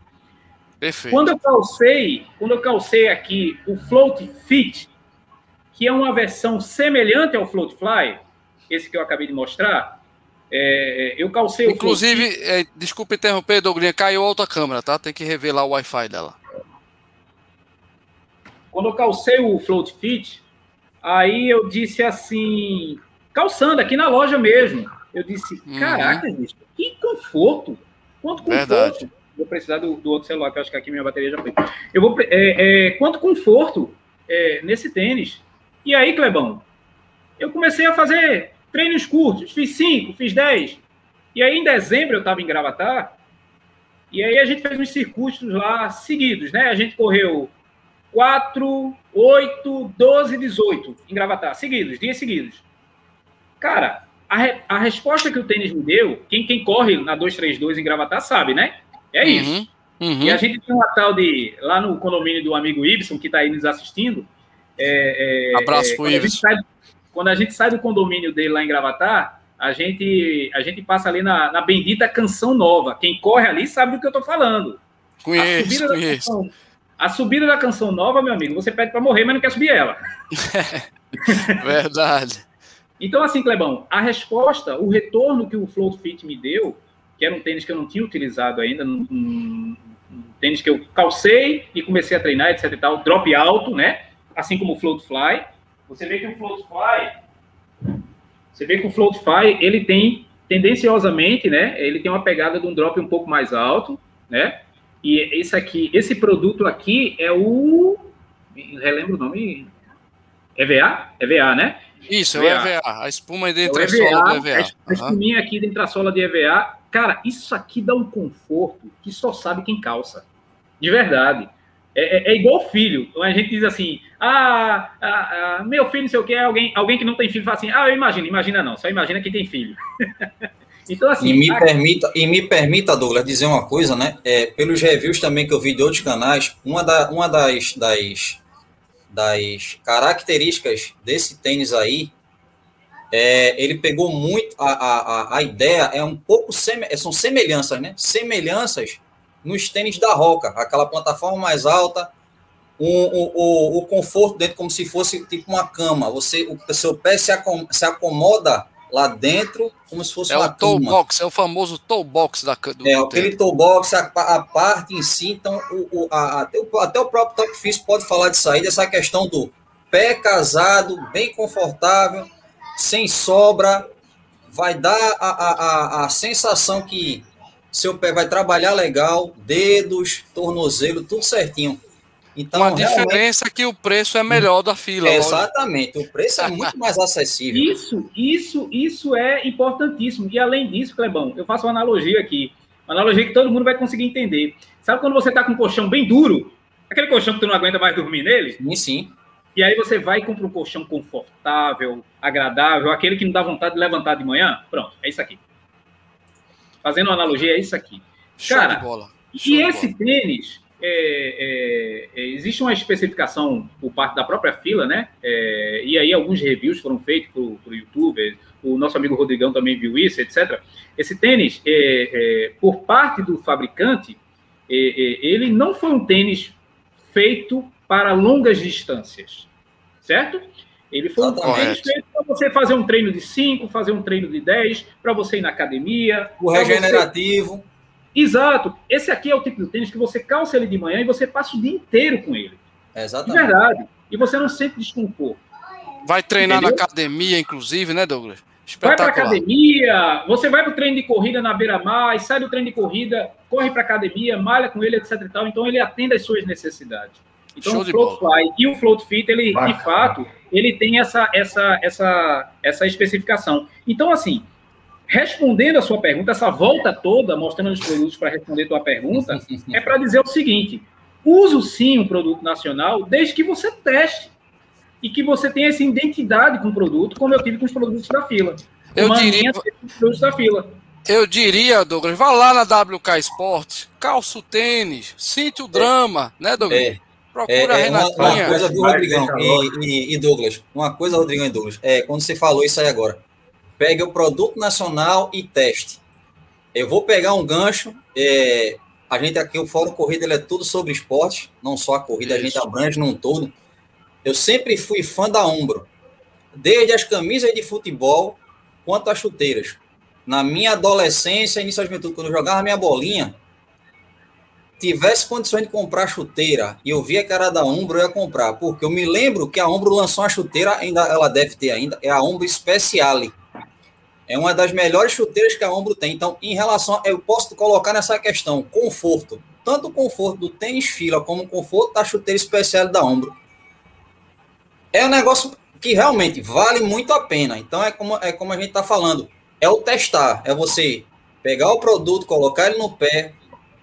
Perfeito. Quando eu calcei, quando eu calcei aqui o Float Fit, que é uma versão semelhante ao Float Fly, esse que eu acabei de mostrar, é, eu calcei Inclusive, o é, desculpa interromper, Douglas, caiu outra câmera, tá? Tem que revelar o Wi-Fi dela. Quando eu calcei o Float Fit, aí eu disse assim, calçando aqui na loja mesmo, eu disse, uhum. caraca, uhum. gente, que conforto! Quanto conforto! Verdade vou precisar do, do, outro celular, que eu acho que aqui minha bateria já foi. Eu vou. É, é, quanto conforto é, nesse tênis. E aí, Clebão, eu comecei a fazer treinos curtos. Fiz cinco, fiz dez. E aí, em dezembro, eu estava em Gravatar. E aí, a gente fez uns circuitos lá seguidos, né? A gente correu 4, 8, 12, 18 em Gravatar, seguidos, dias seguidos. Cara, a, re, a resposta que o tênis me deu, quem, quem corre na 232 em Gravatar sabe, né? É uhum, isso. Uhum. E a gente tem uma tal de. Lá no condomínio do amigo Ibson, que está aí nos assistindo. É, é, Abraço é, pro Ibson. quando a gente sai do condomínio dele lá em Gravatar, a gente, a gente passa ali na, na bendita Canção Nova. Quem corre ali sabe do que eu estou falando. Conheço, a subida, conheço. Canção, a subida da Canção Nova, meu amigo, você pede para morrer, mas não quer subir ela. Verdade. Então, assim, Clebão, a resposta, o retorno que o Float Fit me deu que era um tênis que eu não tinha utilizado ainda, um, um, um tênis que eu calcei e comecei a treinar, etc e tal, drop alto, né? Assim como o Float Fly. Você vê que o Float Fly, você vê que o Float Fly, ele tem tendenciosamente, né? Ele tem uma pegada de um drop um pouco mais alto, né? E esse aqui, esse produto aqui é o relembro o nome EVA? EVA, né? Isso, EVA. é o EVA, a espuma dentro é sola do EVA. A espuminha aqui dentro da sola de EVA Cara, isso aqui dá um conforto que só sabe quem calça. De verdade. É, é, é igual filho. A gente diz assim: ah, ah, ah, meu filho, não sei o que, é alguém, alguém que não tem filho fala assim: ah, eu imagino, imagina não, só imagina quem tem filho. então, assim. E me, permita, e me permita, Douglas, dizer uma coisa, né? É, pelos reviews também que eu vi de outros canais, uma, da, uma das, das, das características desse tênis aí é, ele pegou muito a, a, a ideia é um pouco seme, são semelhanças, né? Semelhanças nos tênis da Roca, aquela plataforma mais alta, o, o, o, conforto dentro como se fosse tipo uma cama. Você, o seu pé se, acom, se acomoda lá dentro como se fosse é uma o toe cama. box, é o famoso toe box da do É, aquele toe box, a, a, parte em si, então o, o, a, até, o, até o próprio Top Físico pode falar disso aí, dessa questão do pé casado, bem confortável, sem sobra, vai dar a, a, a, a sensação que seu pé vai trabalhar legal, dedos, tornozelo, tudo certinho. Então, Uma diferença é que o preço é melhor da fila. É, exatamente, o preço é muito mais acessível. Isso, isso, isso é importantíssimo. E além disso, Clebão, eu faço uma analogia aqui. Uma analogia que todo mundo vai conseguir entender. Sabe quando você está com um colchão bem duro? Aquele colchão que tu não aguenta mais dormir nele? Sim, sim. E aí você vai e compra um colchão confortável, agradável, aquele que não dá vontade de levantar de manhã. Pronto, é isso aqui. Fazendo uma analogia, é isso aqui. Show Cara, e esse bola. tênis, é, é, é, existe uma especificação por parte da própria fila, né? É, e aí alguns reviews foram feitos para o YouTube, o nosso amigo Rodrigão também viu isso, etc. Esse tênis, é, por parte do fabricante, ele não foi um tênis feito para longas distâncias, certo? Ele foi um tênis feito para você fazer um treino de 5, fazer um treino de 10, para você ir na academia. O regenerativo. Você Exato. Esse aqui é o tipo de tênis que você calça ele de manhã e você passa o dia inteiro com ele. Exatamente. De verdade. E você não sente desconforto. Vai treinar Entendeu? na academia, inclusive, né, Douglas? Vai para academia, você vai para o treino de corrida na beira-mar, sai do treino de corrida, corre para academia, malha com ele, etc. E tal. Então ele atende às suas necessidades. Então Show o Float Fly e o Float Fit, ele Bacana. de fato, ele tem essa, essa, essa, essa especificação. Então assim, respondendo a sua pergunta, essa volta toda, mostrando os produtos para responder a tua pergunta, é para dizer o seguinte: uso sim um produto nacional, desde que você teste e que você tenha essa identidade com o produto, como eu tive com os produtos da fila. Eu diria, produtos da fila. Eu diria, Douglas, vá lá na WK Sports, calça o tênis, sinta o drama, é. né, Douglas? É. Procura é, a Renatinha. Uma, uma coisa, Rodrigão e, e, e, Douglas, uma coisa, Rodrigão e Douglas, é, quando você falou isso aí agora, pegue o produto nacional e teste. Eu vou pegar um gancho. É, a gente aqui, o Fórum Corrida, ele é tudo sobre esporte, não só a corrida, Isso. a gente abrange num todo. Eu sempre fui fã da Umbro, desde as camisas de futebol quanto as chuteiras. Na minha adolescência, início da juventude, quando eu jogava minha bolinha, tivesse condições de comprar chuteira e eu via que era da Umbro, eu ia comprar. Porque eu me lembro que a Umbro lançou uma chuteira, ainda ela deve ter ainda, é a Umbro Speciale é uma das melhores chuteiras que a Ombro tem. Então, em relação, eu posso colocar nessa questão conforto, tanto o conforto do tênis fila como o conforto da chuteira especial da Ombro. É um negócio que realmente vale muito a pena. Então, é como, é como a gente está falando. É o testar, é você pegar o produto, colocar ele no pé,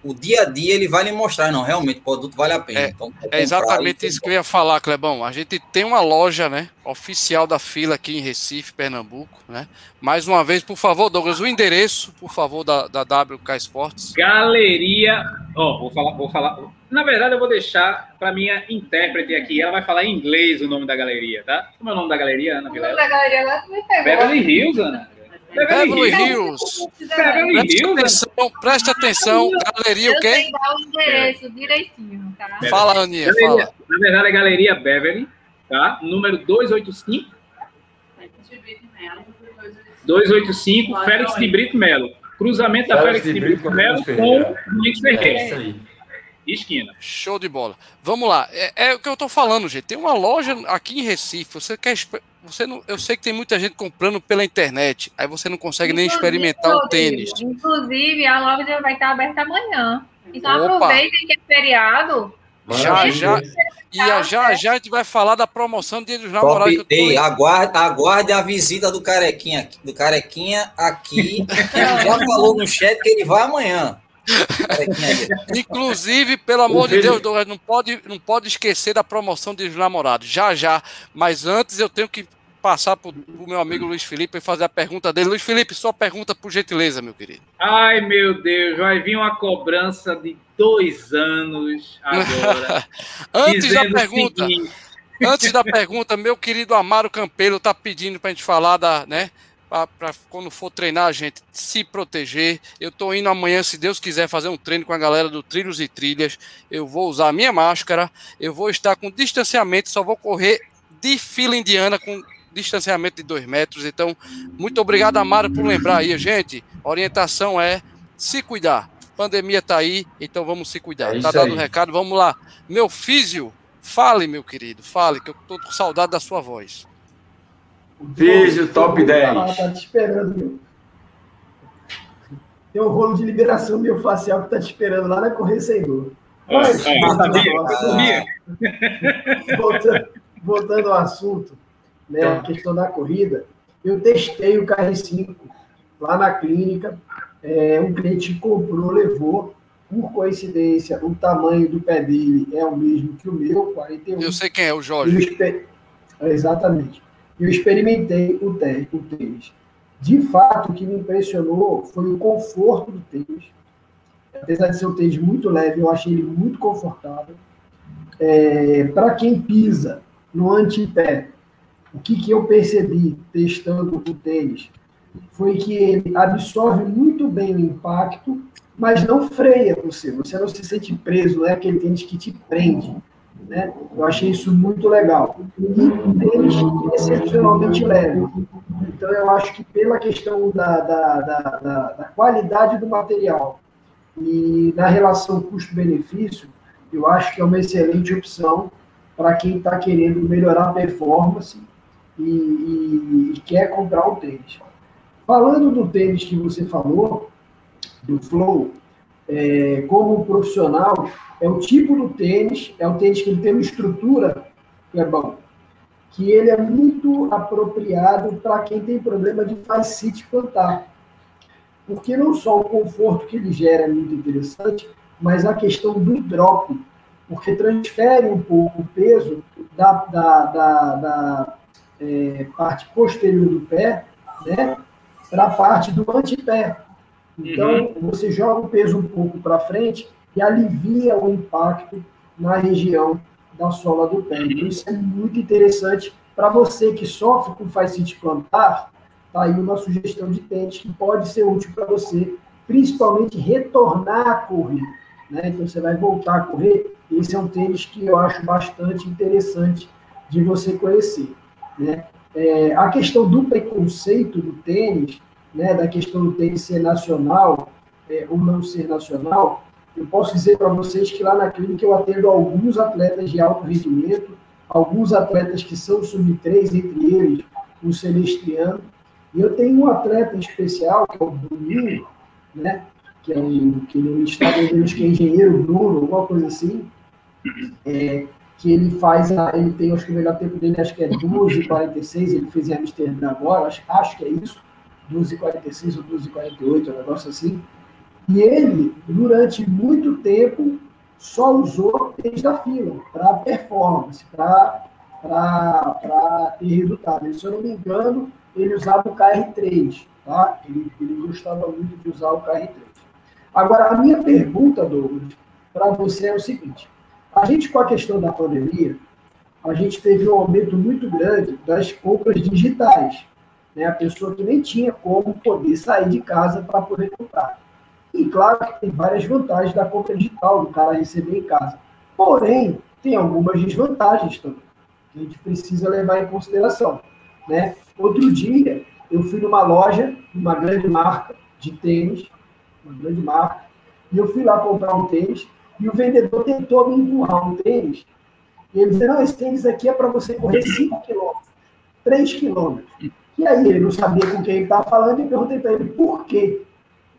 o dia a dia ele vai lhe mostrar, não, realmente o produto vale a pena. É, então, é exatamente isso que eu ia falar, Clebão. A gente tem uma loja, né, oficial da fila aqui em Recife, Pernambuco, né? Mais uma vez, por favor, Douglas, o endereço, por favor, da, da WK Esportes. Galeria, ó, oh, vou falar, vou falar. Na verdade, eu vou deixar para minha intérprete aqui, ela vai falar em inglês o nome da galeria, tá? Como é o nome da galeria, Ana Vilela? O nome da galeria lá me pegou. Beverly Hills, Ana. Beverly Hills. Beverly Hills. Presta atenção, presta atenção. Galeria o quê? Eu o endereço direitinho, tá? Fala, Aninha, fala. Na verdade, é Galeria Beverly, tá? Número 285. 285, Félix de Brito Melo. Cruzamento da Félix de Brito Melo com Domingos Ferreira. É isso aí. Esquina. Show de bola. Vamos lá. É, é, o que eu tô falando, gente. Tem uma loja aqui em Recife. Você quer. Você não, eu sei que tem muita gente comprando pela internet. Aí você não consegue inclusive, nem experimentar o tênis. Inclusive, a loja vai estar aberta amanhã. Então Opa. aproveitem que é feriado. Já, já. E já já a gente vai falar da promoção do Dia dos Namorados. Top, ei, aguarde, aguarde a visita do Carequinha, do Carequinha aqui. ele já falou no chat que ele vai amanhã. Inclusive, pelo amor de Deus, Douglas, não pode, não pode esquecer da promoção dos namorados. Já, já. Mas antes eu tenho que passar para o meu amigo Luiz Felipe e fazer a pergunta dele. Luiz Felipe, sua pergunta, por gentileza, meu querido. Ai, meu Deus, vai vir uma cobrança de dois anos agora. antes da pergunta. Antes da pergunta, meu querido Amaro Campelo está pedindo para a gente falar da, né, para quando for treinar a gente se proteger. Eu estou indo amanhã, se Deus quiser, fazer um treino com a galera do Trilhos e Trilhas. Eu vou usar a minha máscara, eu vou estar com distanciamento, só vou correr de fila indiana com distanciamento de dois metros. Então, muito obrigado, Amara, por lembrar aí, gente. A orientação é se cuidar. Pandemia está aí, então vamos se cuidar. É tá dado o um recado, vamos lá. Meu físio, fale, meu querido, fale, que eu estou com saudade da sua voz. Físio top 10. Tá, tá te esperando, meu. Tem um rolo de liberação miofascial que tá te esperando lá na Correia Sem Dor. Mas, é, sabia, voltando, voltando ao assunto, né, a questão da corrida, eu testei o KR5 lá na clínica. É, um cliente comprou, levou. Por coincidência, o tamanho do pé dele é o mesmo que o meu, 41. Eu sei quem é, o Jorge. Exatamente eu experimentei o tênis. De fato, o que me impressionou foi o conforto do tênis. apesar de ser um tênis muito leve, eu achei ele muito confortável. É, Para quem pisa no antepé, o que, que eu percebi testando o tênis foi que ele absorve muito bem o impacto, mas não freia você. Você não se sente preso, não é aquele tênis que te prende. Né? Eu achei isso muito legal. E tênis excepcionalmente leve. Então, eu acho que pela questão da, da, da, da, da qualidade do material e da relação custo-benefício, eu acho que é uma excelente opção para quem está querendo melhorar a performance e, e, e, quer comprar um tênis. Falando do tênis que você falou, do Flow, é, como profissional, é o tipo do tênis, é o tênis que ele tem uma estrutura, que é bom, que ele é muito apropriado para quem tem problema de fascite plantar. Porque não só o conforto que ele gera é muito interessante, mas a questão do drop, porque transfere um pouco o peso da, da, da, da é, parte posterior do pé né, para a parte do antepé. Então, uhum. você joga o peso um pouco para frente e alivia o impacto na região da sola do pé. Então, isso é muito interessante para você que sofre com fascite plantar. Tá aí uma sugestão de tênis que pode ser útil para você, principalmente retornar a correr. Né? Então, você vai voltar a correr. Esse é um tênis que eu acho bastante interessante de você conhecer. Né? É, a questão do preconceito do tênis, né, da questão do ser nacional é, ou não ser nacional, eu posso dizer para vocês que lá na clínica eu atendo alguns atletas de alto rendimento, alguns atletas que são sub-3, entre eles o Celestiano, e eu tenho um atleta especial, que é o Bruninho, né, que é um, que no estado de que é engenheiro Bruno, alguma coisa assim, é, que ele faz, ele tem, acho que o melhor tempo dele acho que é 12,46, ele fez em Amsterdã agora, acho, acho que é isso, 12,46 ou 12,48, um negócio assim. E ele, durante muito tempo, só usou tênis da fila para performance, para ter resultado. E, se eu não me engano, ele usava o KR3, tá? Ele, ele gostava muito de usar o KR3. Agora, a minha pergunta, Douglas, para você é o seguinte: a gente, com a questão da pandemia, a gente teve um aumento muito grande das compras digitais. Né? A pessoa que nem tinha como poder sair de casa para poder comprar. E claro que tem várias vantagens da compra digital, do cara receber em casa. Porém, tem algumas desvantagens também, que a gente precisa levar em consideração. Né? Outro dia, eu fui numa loja, uma grande marca de tênis, uma grande marca, e eu fui lá comprar um tênis, e o vendedor tentou me empurrar um tênis. E ele disse, não, esse tênis aqui é para você correr 5 quilômetros, 3 quilômetros. E aí ele não sabia com quem ele estava falando e perguntei para ele por quê.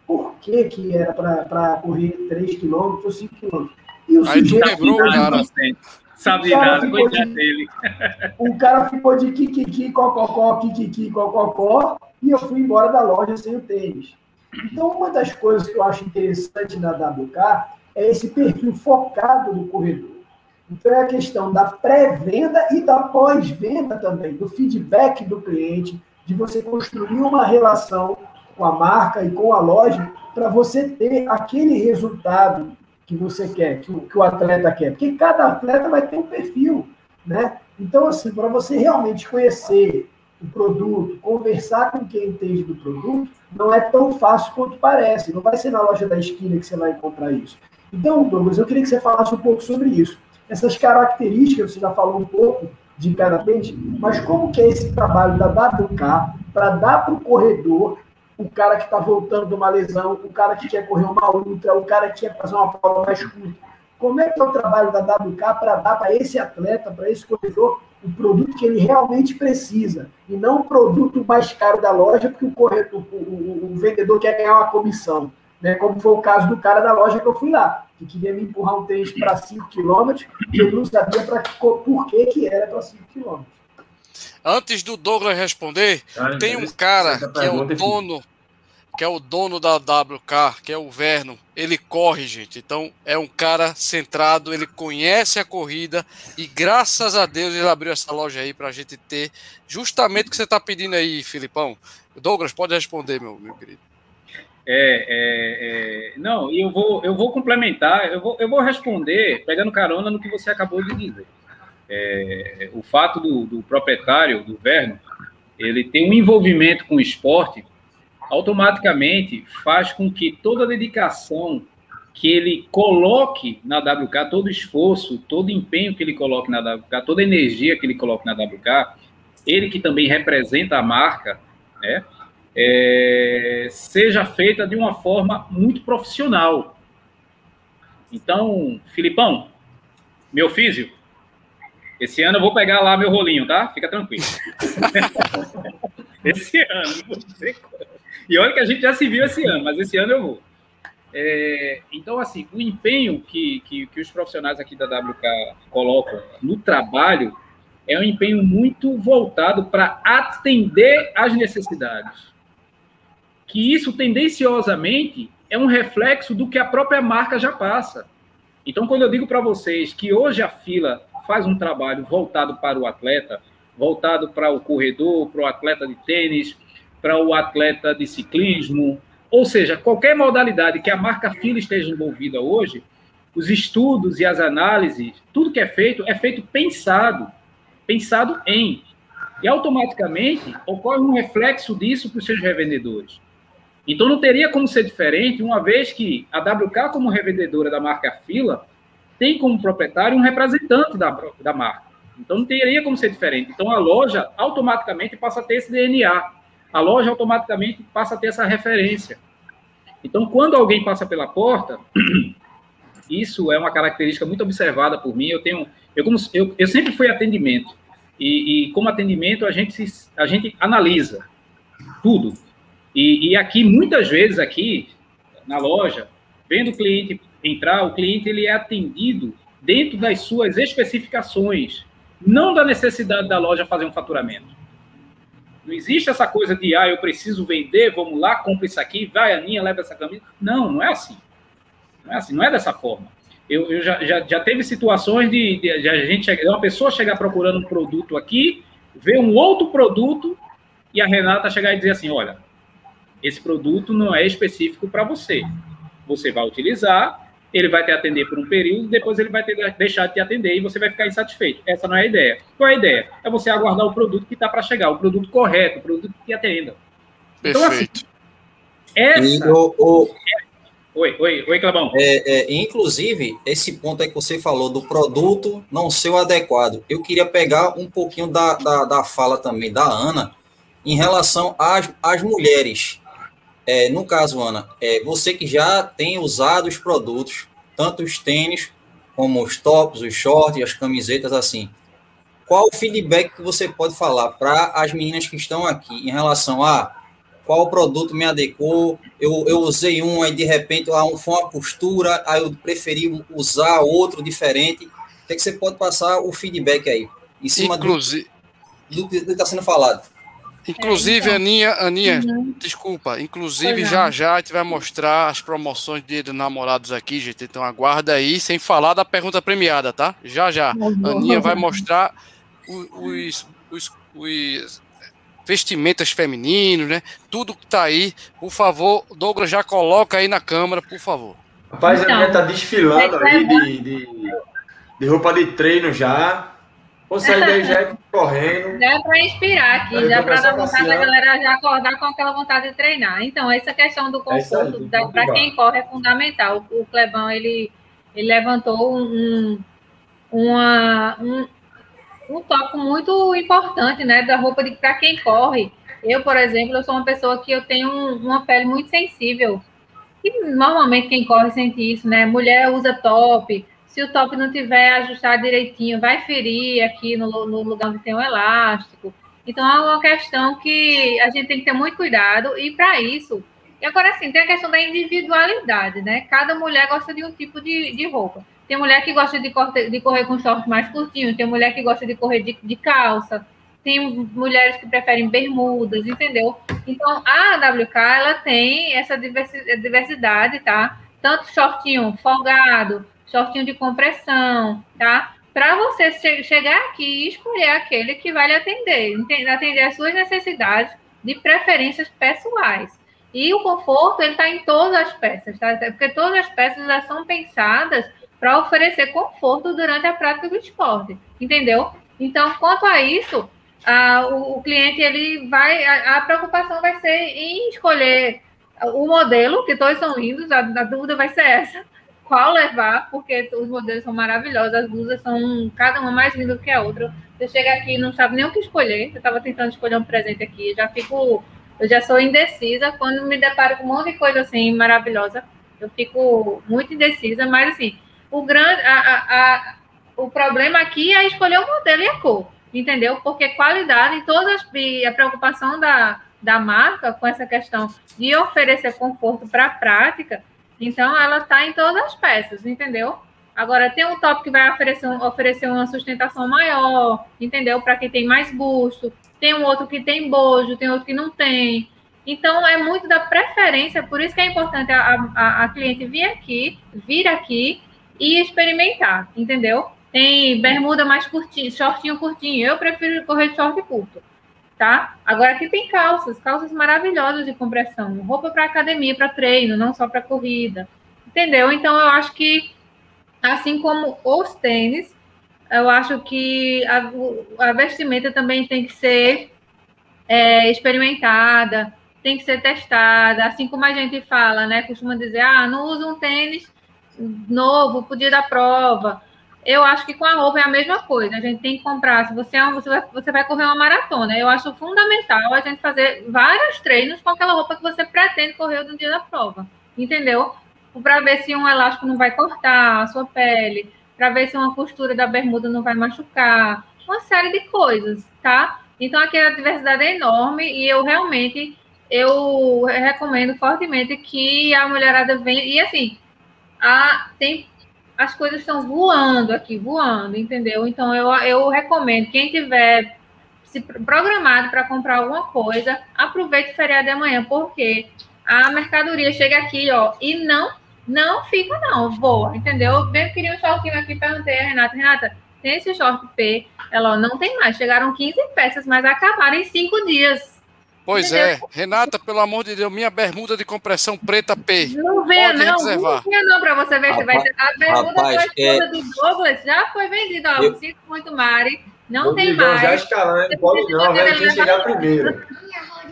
Por que, que era para correr 3 quilômetros ou 5 quilômetros? E o aí sujeito quebrou, cara. Sabe nada, coitado dele. O cara ficou de kikiki, cococó, kikiki, cococó, e eu fui embora da loja sem o tênis. Então, uma das coisas que eu acho interessante na WK é esse perfil focado no corredor. Então, é a questão da pré-venda e da pós-venda também, do feedback do cliente, de você construir uma relação com a marca e com a loja para você ter aquele resultado que você quer, que o, que o atleta quer. Porque cada atleta vai ter um perfil, né? Então, assim, para você realmente conhecer o produto, conversar com quem entende do produto, não é tão fácil quanto parece. Não vai ser na loja da esquina que você vai encontrar isso. Então, Douglas, eu queria que você falasse um pouco sobre isso. Essas características, você já falou um pouco de cada tênis, mas como que é esse trabalho da WK para dar para o corredor, o cara que está voltando de uma lesão, o cara que quer correr uma ultra, o cara que quer fazer uma prova mais curta. Como é que é o trabalho da WK para dar para esse atleta, para esse corredor, o produto que ele realmente precisa, e não o produto mais caro da loja, porque o, corredor, o, o, o vendedor quer ganhar uma comissão né? Como foi o caso do cara da loja que eu fui lá, que queria me empurrar um tênis para 5 km, e eu não sabia pra, por que, que era para 5 km. Antes do Douglas responder, ah, tem um cara que é o dono, que é o dono da WK, que é o Verno. Ele corre, gente. Então é um cara centrado, ele conhece a corrida e graças a Deus ele abriu essa loja aí para a gente ter justamente o que você está pedindo aí, Filipão. Douglas, pode responder, meu, meu querido. É, é, é, não, eu vou, eu vou complementar, eu vou, eu vou responder pegando carona no que você acabou de dizer. É, o fato do, do, proprietário, do Verno, ele ter um envolvimento com o esporte, automaticamente faz com que toda a dedicação que ele coloque na WK, todo esforço, todo empenho que ele coloque na WK, toda energia que ele coloque na WK, ele que também representa a marca, né, é, seja feita de uma forma muito profissional. Então, Filipão, meu físico, esse ano eu vou pegar lá meu rolinho, tá? Fica tranquilo. esse ano. E olha que a gente já se viu esse ano, mas esse ano eu vou. É, então, assim, o empenho que, que, que, os profissionais aqui da WK colocam no trabalho é um empenho muito voltado para atender às necessidades que isso tendenciosamente é um reflexo do que a própria marca já passa. Então, quando eu digo para vocês que hoje a fila faz um trabalho voltado para o atleta, voltado para o corredor, para o atleta de tênis, para o atleta de ciclismo, ou seja, qualquer modalidade que a marca fila esteja envolvida hoje, os estudos e as análises, tudo que é feito é feito pensado, pensado em. E automaticamente ocorre um reflexo disso para os seus revendedores. Então não teria como ser diferente, uma vez que a WK, como revendedora da marca Fila, tem como proprietário um representante da, da marca. Então não teria como ser diferente. Então a loja automaticamente passa a ter esse DNA. A loja automaticamente passa a ter essa referência. Então quando alguém passa pela porta, isso é uma característica muito observada por mim. Eu tenho, eu, como, eu, eu sempre fui atendimento. E, e como atendimento a gente, a gente analisa tudo e, e aqui, muitas vezes, aqui na loja, vendo o cliente entrar, o cliente ele é atendido dentro das suas especificações, não da necessidade da loja fazer um faturamento. Não existe essa coisa de, ah, eu preciso vender, vamos lá, compra isso aqui, vai, Aninha, leva essa camisa. Não, não é assim. Não é assim, não é dessa forma. Eu, eu já, já, já teve situações de, de, de a gente uma pessoa chegar procurando um produto aqui, ver um outro produto e a Renata chegar e dizer assim, olha, esse produto não é específico para você. Você vai utilizar, ele vai te atender por um período, depois ele vai ter, deixar de te atender e você vai ficar insatisfeito. Essa não é a ideia. Qual é a ideia? É você aguardar o produto que está para chegar, o produto correto, o produto que te atenda. Perfeito. Então, assim, essa... O, o... Oi, oi, oi, Clebão. É, é, inclusive, esse ponto aí que você falou do produto não ser o adequado. Eu queria pegar um pouquinho da, da, da fala também da Ana em relação às, às mulheres. É, no caso, Ana, é, você que já tem usado os produtos, tanto os tênis, como os tops, os shorts, as camisetas, assim, qual o feedback que você pode falar para as meninas que estão aqui em relação a qual produto me adequou, eu, eu usei um, aí de repente foi uma costura, aí eu preferi usar outro diferente. O que, é que você pode passar o feedback aí? Em cima Inclusive... do, do que está sendo falado. Inclusive, é, então. Aninha, Aninha, uhum. desculpa. Inclusive, já já a gente vai mostrar as promoções de, namorados aqui, gente. Então aguarda aí, sem falar da pergunta premiada, tá? Já já. Uhum. Aninha vai mostrar os, os, os vestimentas femininos, né? Tudo que tá aí. Por favor, Douglas, já coloca aí na câmera, por favor. Rapaz, então, a Aninha tá desfilando aí de, de, de roupa de treino já. Vou sair daí já correndo. Já é para inspirar aqui, já para dar vontade da galera já acordar com aquela vontade de treinar. Então, essa questão do é conforto é para quem corre é fundamental. O, Clebão, ele, ele levantou um, uma, um, um tópico muito importante, né, da roupa para quem corre. Eu, por exemplo, eu sou uma pessoa que eu tenho uma pele muito sensível. E normalmente quem corre sente isso, né? Mulher usa top, se o top não tiver ajustado direitinho, vai ferir aqui no, no lugar onde tem o elástico. Então, é uma questão que a gente tem que ter muito cuidado, e para isso. E agora, sim, tem a questão da individualidade, né? Cada mulher gosta de um tipo de, de roupa. Tem mulher que gosta de, corte, de correr com short mais curtinho, tem mulher que gosta de correr de, de calça, tem mulheres que preferem bermudas, entendeu? Então, a WK, ela tem essa diversidade, tá? Tanto shortinho folgado, shortinho de compressão, tá? Para você chegar aqui e escolher aquele que vai lhe atender, atender as suas necessidades de preferências pessoais. E o conforto, ele está em todas as peças, tá? Porque todas as peças já são pensadas para oferecer conforto durante a prática do esporte, entendeu? Então, quanto a isso, a, o, o, cliente, ele vai, a, a, preocupação vai ser em escolher o modelo, que todos são lindos, a, a dúvida vai ser essa, qual levar, porque os modelos são maravilhosos, as blusas são cada uma mais linda do que a outra. Você chega aqui e não sabe nem o que escolher. Eu estava tentando escolher um presente aqui, já fico eu já sou indecisa quando me deparo com um monte de coisa assim maravilhosa. Eu fico muito indecisa, mas assim, o grande, a, a, a, o problema aqui é escolher o modelo e a cor, entendeu? Porque qualidade, todas as, a preocupação da, da marca com essa questão de oferecer conforto para a prática, então ela está em todas as peças, entendeu? Agora, tem um top que vai oferecer, oferecer uma sustentação maior, entendeu? Para quem tem mais busto, tem um outro que tem bojo, tem outro que não tem. Então, é muito da preferência, por isso que é importante a, a, a cliente vir aqui, vir aqui e experimentar, entendeu? Tem bermuda mais curtinho, shortinho curtinho. Eu prefiro correr de short curto, tá? Agora aqui tem calças, calças maravilhosas de compressão, roupa para academia, para treino, não só para corrida, entendeu? Então, eu acho que, assim como os tênis, eu acho que a, a vestimenta também tem que ser é, experimentada, tem que ser testada, assim como a gente fala, né? Costuma dizer, ah, não usa um tênis novo pro dia da prova. Eu acho que com a roupa é a mesma coisa. A gente tem que comprar. Se você, é um, você, vai, você vai correr uma maratona, eu acho fundamental a gente fazer vários treinos com aquela roupa que você pretende correr no dia da prova. Entendeu? Para ver se um elástico não vai cortar a sua pele, para ver se uma costura da bermuda não vai machucar, uma série de coisas, tá? Então aqui a diversidade é enorme e eu realmente eu recomendo fortemente que a mulherada venha e assim, a, tem as coisas estão voando aqui, voando, entendeu? Então eu, eu recomendo quem tiver se programado para comprar alguma coisa, aproveite o feriado de amanhã, porque a mercadoria chega aqui, ó, e não não fica, não, voa, entendeu? Eu queria um shortinho aqui, perguntei a Renata, Renata, tem esse short P? Ela, não tem mais, chegaram 15 peças, mas acabaram em 5 dias. Pois entendeu? é, Renata, pelo amor de Deus, minha bermuda de compressão preta P. Não venha, não, reservar. não venha não, para você ver se vai ter. A bermuda rapaz, é... do Douglas já foi vendida, ó, eu... sinto muito, Mari, não tem mais. Já escalando, não pode não, vai chegar primeiro.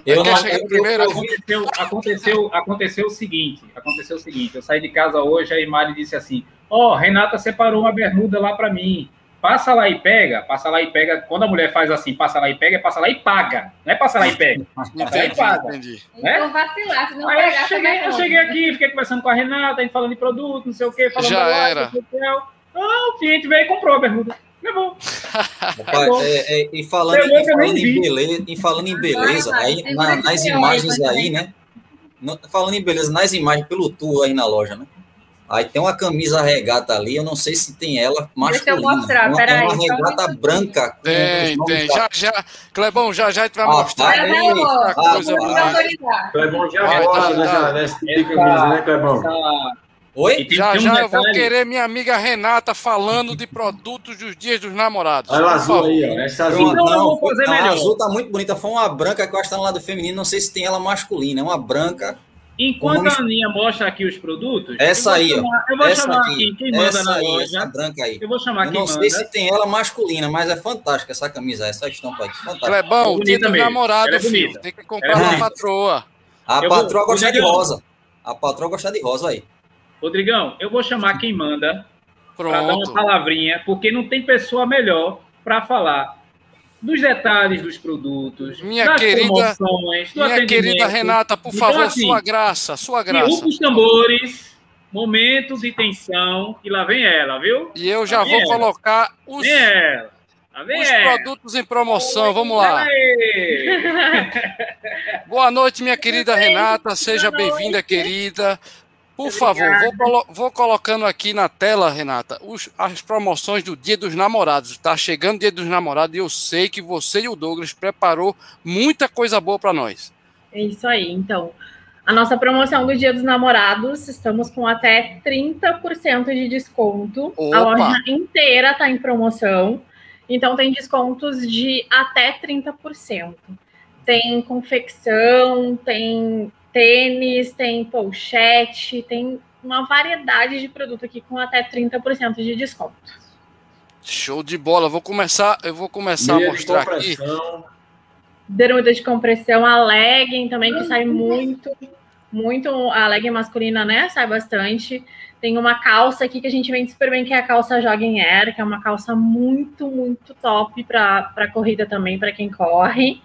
Eu não, eu, primeiro. Aconteceu, aconteceu, aconteceu o seguinte, aconteceu o seguinte, eu saí de casa hoje, a Mari disse assim, ó, oh, Renata separou uma bermuda lá para mim, passa lá e pega, passa lá e pega, quando a mulher faz assim, passa lá e pega, é passa lá e paga, não é passa lá e pega, passa lá e paga. Entendi. Né? Então vacilar, se não Aí pegar, eu cheguei, eu cheguei aqui, fiquei conversando com a Renata, a gente falando de produto, não sei o quê, falando Já era. Ah, o cliente veio e comprou a bermuda. Levou. Rapaz, é, é, e falando, e falando em beleza, e falando em beleza, aí, na, nas imagens aí, né? falando em beleza, nas imagens pelo tour aí na loja, né? Aí tem uma camisa regata ali, eu não sei se tem ela masculina. Deixa eu mostrar, uma, peraí. Uma regata branca. Tem, tem. Já, já. Clebão, já, já a gente vai ah, mostrar. Tá aí, ah, coisa tá. Clebão já vai, gosta tá, tá. nessa camisa, né, Clebão? Oi? Já já um eu vou querer minha amiga Renata falando de produtos dos dias dos namorados. Olha a azul aí, ó. Essa azul. Não, não, não, a azul tá muito bonita. Foi uma branca que eu acho que tá no lado feminino. Não sei se tem ela masculina. É uma branca. Enquanto a Aninha mostra aqui os produtos. Essa aí, chamar, Eu vou essa chamar aqui, aqui quem manda essa na aí, loja. Essa branca aí. Eu vou chamar eu quem não sei se tem ela masculina, mas é fantástica essa camisa, essa estampa aqui. Fantástica. Clebão, é dia dos namorados, filho. Tem que comprar é a patroa. A eu patroa vou, gosta de rosa. A patroa gosta de rosa aí. Rodrigão, eu vou chamar quem manda para dar uma palavrinha, porque não tem pessoa melhor para falar dos detalhes dos produtos, minha das querida, promoções, do minha querida Renata, por então, favor, assim, sua graça, sua graça. os tambores, momentos de tensão, e lá vem ela, viu? E eu já vou ela. colocar os, os produtos em promoção, vamos lá. Boa noite, minha querida Renata, seja bem-vinda, querida. Por favor, vou, vou, colocando aqui na tela, Renata, os, as promoções do Dia dos Namorados. Está chegando o Dia dos Namorados e eu sei que você e o Douglas preparou muita coisa boa para nós. É isso aí. Então, a nossa promoção do Dia dos Namorados, estamos com até 30% de desconto. Opa. A loja inteira está em promoção. Então, tem descontos de até 30%. Tem confecção, tem tênis, tem pochete, tem uma variedade de produto aqui com até 30% de desconto. Show de bola. Vou começar, eu vou começar Meia a mostrar aqui. Bermuda de compressão, a legging também que sai muito, muito a legging masculina, né? Sai bastante. Tem uma calça aqui que a gente vende super bem, que é a calça Jogging Air, que é uma calça muito, muito top para corrida também, para quem corre.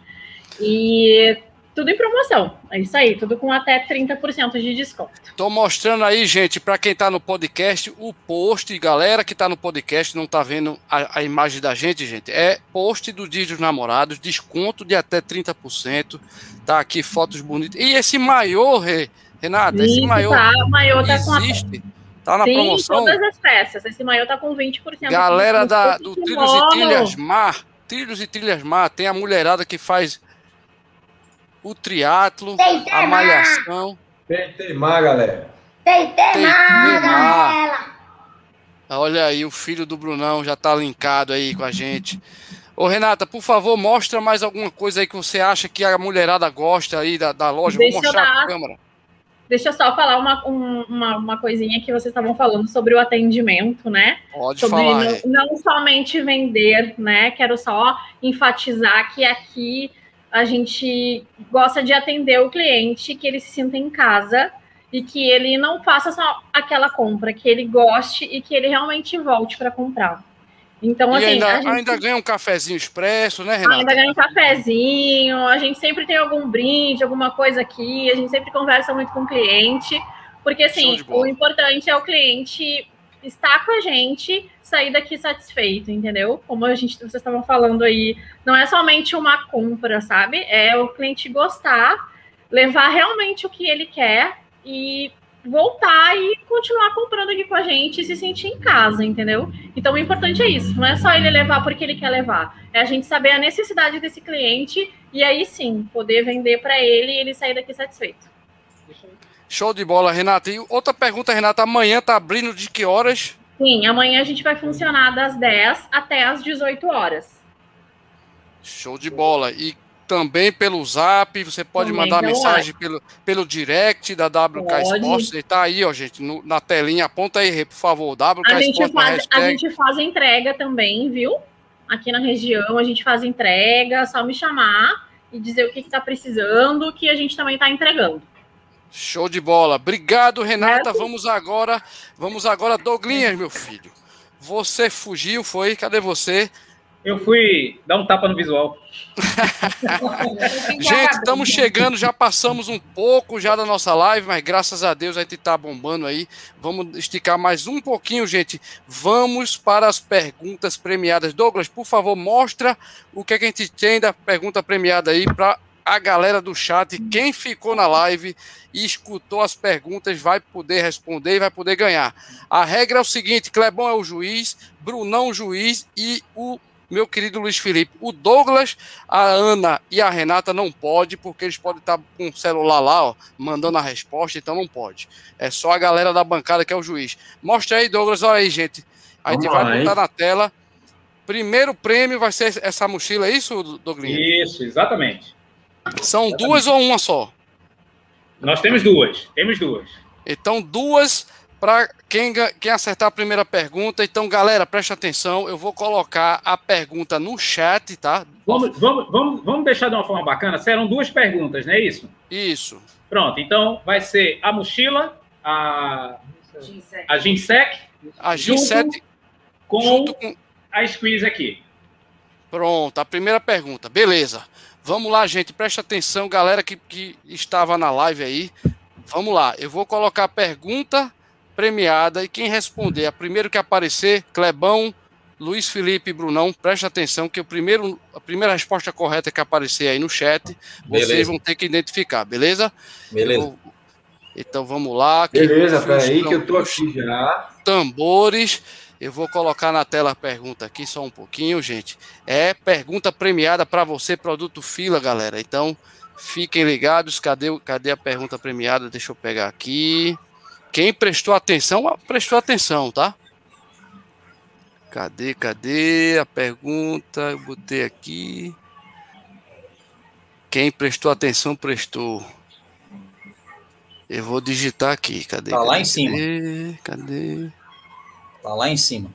E tudo em promoção. É isso aí, tudo com até 30% de desconto. Tô mostrando aí, gente, para quem tá no podcast, o post, galera que tá no podcast, não tá vendo a, a imagem da gente, gente, é post do Dia dos Namorados, desconto de até 30%. Tá aqui fotos bonitas. E esse maiô, Renata, esse maiô, tá, o maiô tá existe. Com a... Tá na Sim, promoção. todas as peças. Esse maiô tá com 20% Galera da, do Trilhos e Trilhas Mar, Trilhos e Trilhas Mar, tem a mulherada que faz o triatlo, a malhação. Tem temar, galera. Tem temar, galera. Olha aí, o filho do Brunão já tá linkado aí com a gente. Ô, Renata, por favor, mostra mais alguma coisa aí que você acha que a mulherada gosta aí da, da loja. Deixa Vou mostrar dar... a câmera. Deixa eu só falar uma, uma, uma coisinha que vocês estavam falando sobre o atendimento, né? Pode sobre falar. Não, não somente vender, né? Quero só enfatizar que aqui a gente gosta de atender o cliente, que ele se sinta em casa e que ele não faça só aquela compra, que ele goste e que ele realmente volte para comprar. Então, e assim. Ainda, gente... ainda, ganha um cafezinho expresso, né, Renata? Ainda ganha um cafezinho, a gente sempre tem algum brinde, alguma coisa aqui, a gente sempre conversa muito com o cliente, porque assim, o importante é o cliente estar com a gente, sair daqui satisfeito, entendeu? Como a gente, vocês estavam falando aí, não é somente uma compra, sabe? É o cliente gostar, levar realmente o que ele quer e voltar e continuar comprando aqui com a gente e se sentir em casa, entendeu? Então o importante é isso, não é só ele levar porque ele quer levar, é a gente saber a necessidade desse cliente e aí sim poder vender para ele e ele sair daqui satisfeito. Show de bola, Renata. E outra pergunta, Renata, amanhã tá abrindo de que horas? Sim, amanhã a gente vai funcionar das 10 até as 18 horas. Show de bola. E também pelo zap, você pode também mandar mensagem pelo, pelo direct da WK pode. Sports. Ele tá aí, ó, gente, no, na telinha. Aponta aí, por favor, WK a gente Faz, a gente faz entrega também, viu? Aqui na região a gente faz entrega, só me chamar e dizer o que está precisando, que a gente também está entregando. Show de bola. Obrigado, Renata. Vamos agora, vamos agora, Douglinhas, meu filho. Você fugiu, foi? Cadê você? Eu fui dar um tapa no visual. gente, estamos chegando, já passamos um pouco já da nossa live, mas graças a Deus a gente tá bombando aí. Vamos esticar mais um pouquinho, gente. Vamos para as perguntas premiadas. Douglas, por favor, mostra o que, é que a gente tem da pergunta premiada aí para a galera do chat, quem ficou na live e escutou as perguntas vai poder responder e vai poder ganhar. A regra é o seguinte: Clebão é o juiz, Brunão o juiz e o meu querido Luiz Felipe. O Douglas, a Ana e a Renata não pode, porque eles podem estar com o celular lá, ó, mandando a resposta, então não pode. É só a galera da bancada que é o juiz. Mostra aí, Douglas, olha aí, gente. A gente Vamos vai lá, botar hein? na tela. Primeiro prêmio vai ser essa mochila, é isso, Douglas? Isso, exatamente. São duas ou uma só? Nós temos duas. Temos duas. Então, duas para quem, quem acertar a primeira pergunta. Então, galera, preste atenção. Eu vou colocar a pergunta no chat, tá? Vamos, vamos, vamos, vamos deixar de uma forma bacana. Serão duas perguntas, não é isso? Isso. Pronto. Então, vai ser a mochila, a, a Ginsec, a Ginsec com, junto com a squeeze aqui. Pronto, a primeira pergunta. Beleza. Vamos lá, gente, preste atenção, galera que, que estava na live aí. Vamos lá, eu vou colocar a pergunta premiada e quem responder, a primeiro que aparecer, Clebão, Luiz Felipe e Brunão, preste atenção que o primeiro, a primeira resposta correta que aparecer aí no chat, beleza. vocês vão ter que identificar, beleza? Beleza. Vou... Então vamos lá. Beleza, peraí que eu tô aqui já. Tambores. Eu vou colocar na tela a pergunta aqui só um pouquinho, gente. É pergunta premiada para você, produto fila, galera. Então, fiquem ligados. Cadê, cadê a pergunta premiada? Deixa eu pegar aqui. Quem prestou atenção, prestou atenção, tá? Cadê, cadê a pergunta? Eu botei aqui. Quem prestou atenção, prestou. Eu vou digitar aqui. Cadê? Tá cadê, lá em cima. Cadê? Cadê? Tá lá em cima.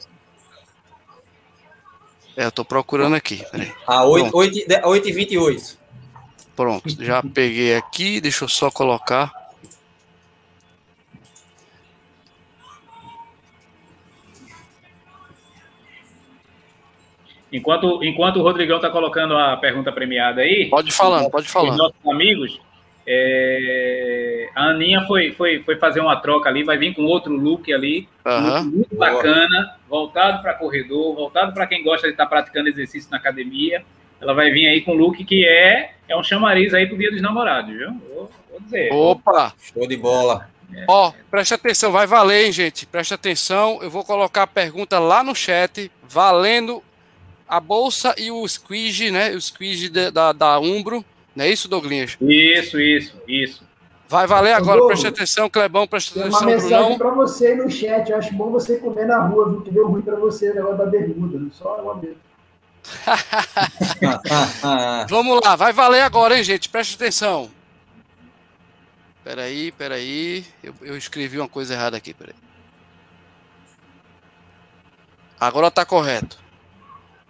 É, eu tô procurando aqui. Peraí. A 8, 8, 8 e 28. Pronto, já peguei aqui. Deixa eu só colocar. Enquanto, enquanto o Rodrigão está colocando a pergunta premiada aí. Pode falando, pode falar. Nossos amigos, é, a Aninha foi, foi, foi fazer uma troca ali, vai vir com outro look ali, Aham. muito, muito bacana, voltado para corredor, voltado para quem gosta de estar praticando exercício na academia. Ela vai vir aí com um look que é, é um chamariz aí pro Dia dos Namorados, viu? Vou, vou dizer. Opa! Show de bola. Ó, preste atenção, vai valer, hein, gente? Preste atenção. Eu vou colocar a pergunta lá no chat, valendo a bolsa e o squeeze, né? O squeeze da, da, da Umbro. Não é isso, Douglinhas? Isso, isso, isso. Vai valer agora, Douglas, preste atenção, Clebão, preste Tem uma atenção, mensagem para você aí no chat. Eu acho bom você comer na rua, viu? Que deu ruim para você o negócio da bermuda. Só uma mesmo. Vamos lá, vai valer agora, hein, gente? Preste atenção. Peraí, peraí. Eu, eu escrevi uma coisa errada aqui, peraí. Agora tá correto.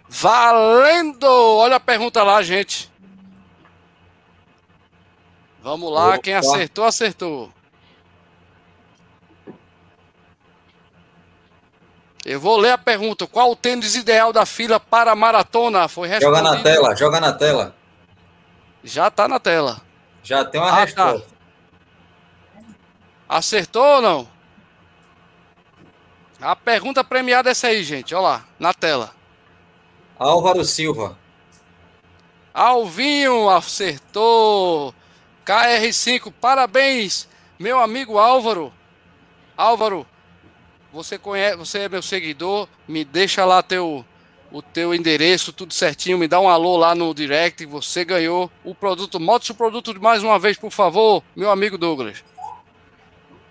Valendo! Olha a pergunta lá, gente. Vamos lá, quem Opa. acertou, acertou. Eu vou ler a pergunta. Qual o tênis ideal da fila para a maratona? Foi joga na respondido. tela, joga na tela. Já tá na tela. Já tem uma Ah, tá. resposta. Acertou ou não? A pergunta premiada é essa aí, gente. Olha lá, na tela. Álvaro Silva. Alvinho acertou. KR5, parabéns, meu amigo Álvaro. Álvaro, você conhece, você é meu seguidor, me deixa lá teu o teu endereço, tudo certinho, me dá um alô lá no direct, você ganhou o produto. Mostre o produto mais uma vez, por favor, meu amigo Douglas.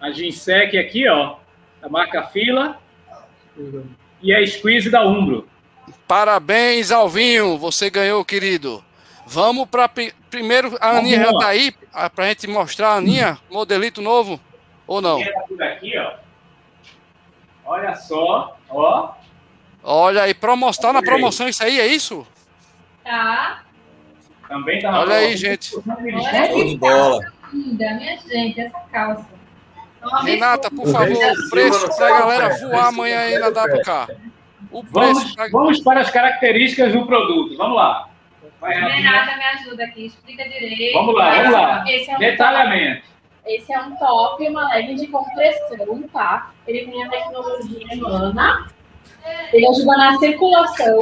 A Ginsec aqui, ó, da marca Fila. E a Squeeze da Umbro. Parabéns, Alvinho, você ganhou, querido. Vamos para primeiro a Aninha já Vamos tá aí ah, pra gente mostrar a Aninha, modelito novo ou não? Por aqui, ó. Olha só, ó. Olha aí, promo, tá na promoção isso aí, é isso? Tá. Também tá na Olha aí, gente. Olha que bola. linda, minha gente, essa calça. Renata, por favor, o preço pra no galera voar amanhã aí na WK. O preço Vamos, pra... vamos para as características do produto. Vamos lá. Vai. Renata, me ajuda aqui, explica direito. Vamos lá, vamos lá. Esse é um Detalhamento. Esse é um top, uma legging de compressão, tá? Ele tem a tecnologia Emana. Ele ajuda na circulação.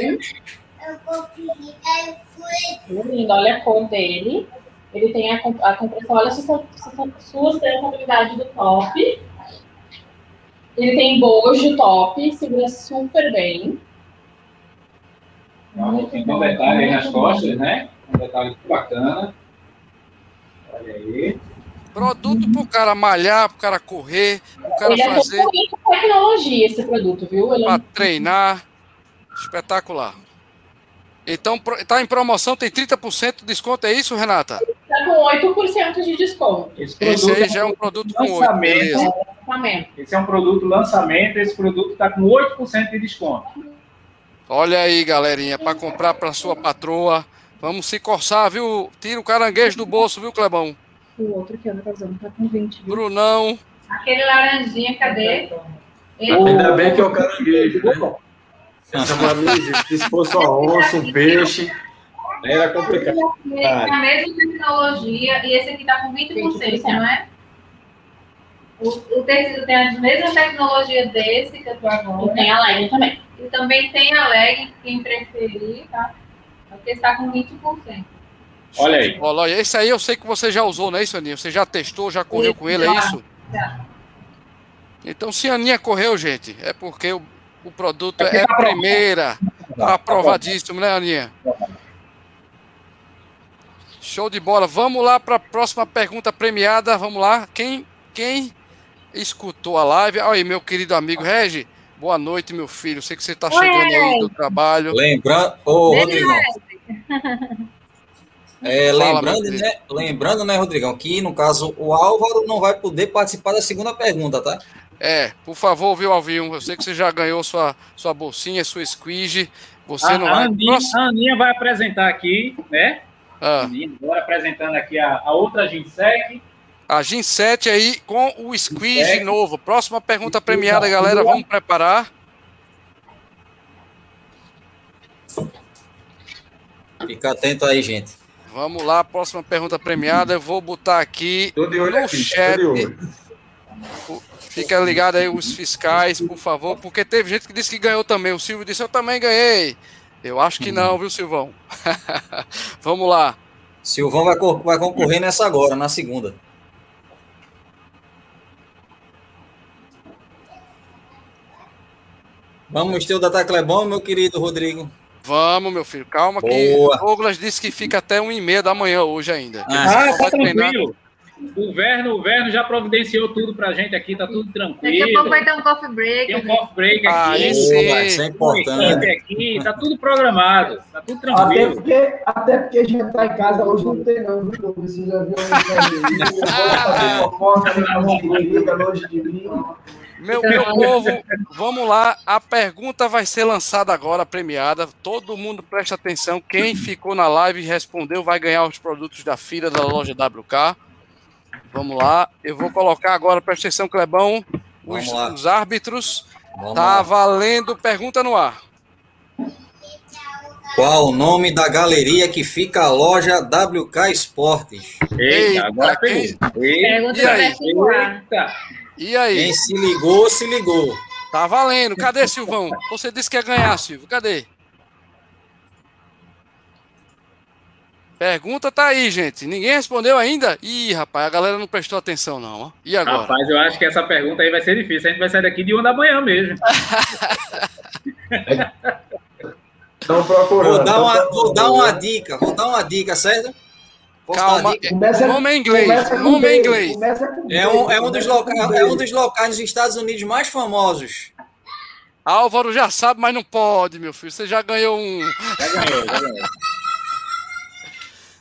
Muito lindo, olha a cor dele. Ele tem a, a compressão, olha a sus- sus- sustentabilidade do top. Ele tem bojo top, segura super bem. Tem um detalhe aí nas costas, né? Um detalhe muito bacana. Olha aí. Produto pro cara malhar, pro cara correr, pro cara Ele é fazer, totalmente com tecnologia, esse produto, viu? Ele é pra treinar. Espetacular. Então, pro- tá em promoção, tem 30% de desconto, é isso, Renata? tá com 8% de desconto. Esse, Esse aí já é um produto com 8, lançamento. beleza. Lançamento. Esse é um produto lançamento. Esse produto está com 8% de desconto. Olha aí, galerinha, para comprar para sua patroa. Vamos se coçar, viu? Tira o caranguejo do bolso, viu, Clebão? O outro que anda casando tá com 20, viu? Brunão. Aquele laranjinha, cadê? Ele- Ainda bem que é o caranguejo, né? Essa se fosse uma onça, um peixe, aí era complicado. Tem a mesma tecnologia e esse aqui tá com 20%, não é? O, o tecido tem a mesma tecnologia desse que eu tô E agora. tem a legging também. E também tem a leg, quem preferir, tá? Porque está com 20%. Olha aí. Olha, esse aí eu sei que você já usou, não é isso, Aninha? Você já testou, já correu com ele, é Já, isso? já. Então, se a Aninha correu, gente, é porque o, o produto Aqui é tá pronto. primeira. Aprovadíssimo, né, Aninha? Show de bola. Vamos lá para a próxima pergunta premiada. Vamos lá. Quem, quem escutou a live? Aí, meu querido amigo Regi. Boa noite, meu filho. Sei que você está chegando aí do trabalho. Lembrando, ô Beijo, Rodrigo, É, lembrando, né, lembrando, né, Rodrigão, que no caso o Álvaro não vai poder participar da segunda pergunta, tá? É, por favor, viu, Alvinho? Eu sei que você já ganhou sua, sua bolsinha, sua squeeze. Você a, não a vai. Aninha, a Aninha vai apresentar aqui, né? Ah. Aninha, agora apresentando aqui a, a outra Ginsec. A Gin 7 aí com o squeeze Sec. novo. Próxima pergunta premiada, galera. Vamos preparar. Fica atento aí, gente. Vamos lá, próxima pergunta premiada. Eu vou botar aqui Tô de olho no aqui, chat. tô de olho. Fica ligado aí os fiscais, por favor, porque teve gente que disse que ganhou também. O Silvio disse: Eu também ganhei. Eu acho que não, viu, Silvão? Vamos lá. Silvão vai, vai concorrer nessa agora, na segunda. Vamos ter o Data Clebão, meu querido Rodrigo. Vamos, meu filho. Calma que Boa. o Douglas disse que fica até 1 e meia da manhã hoje ainda. Ah, Só Ah, tá treinar- tranquilo. O Verno, o Verno já providenciou tudo pra gente aqui, tá tudo Daqui a pouco tranquilo. vai ter um coffee break. Tem um coffee break Ah, aqui. Sim. Boa, isso é importante. aqui, tá tudo programado, tá tudo Até tranquilo. porque, até porque jantar em casa hoje não tem, não, viu? Você já viu a fazer fofoca ali na mão corrida, longe de mim. Meu, meu povo, vamos lá. A pergunta vai ser lançada agora, premiada. Todo mundo presta atenção. Quem ficou na live e respondeu vai ganhar os produtos da feira da loja WK. Vamos lá. Eu vou colocar agora, presta atenção, Clebão. Os, os árbitros. Vamos Tá lá. valendo. Pergunta no ar. Qual o nome da galeria que fica a loja WK Esportes? Eita, Eita, agora quem-. Eita, Pergunta eita. E aí? Quem se ligou, se ligou. Tá valendo. Cadê, Silvão? Você disse que ia ganhar, Silvio. Cadê? Pergunta tá aí, gente. Ninguém respondeu ainda? Ih, rapaz, a galera não prestou atenção, não. ó. E agora? Rapaz, eu acho que essa pergunta aí vai ser difícil. A gente vai sair daqui de uma da manhã mesmo. Estão procurando. Vou dar, uma, vou dar uma dica, vou dar uma dica, certo? Calma. Começa, O nome é inglês, começa nome é inglês. É um, é, um dos começa loca, com é um dos locais nos Estados Unidos mais famosos. Álvaro já sabe, mas não pode, meu filho. Você já ganhou um. Já ganhou, já ganhou.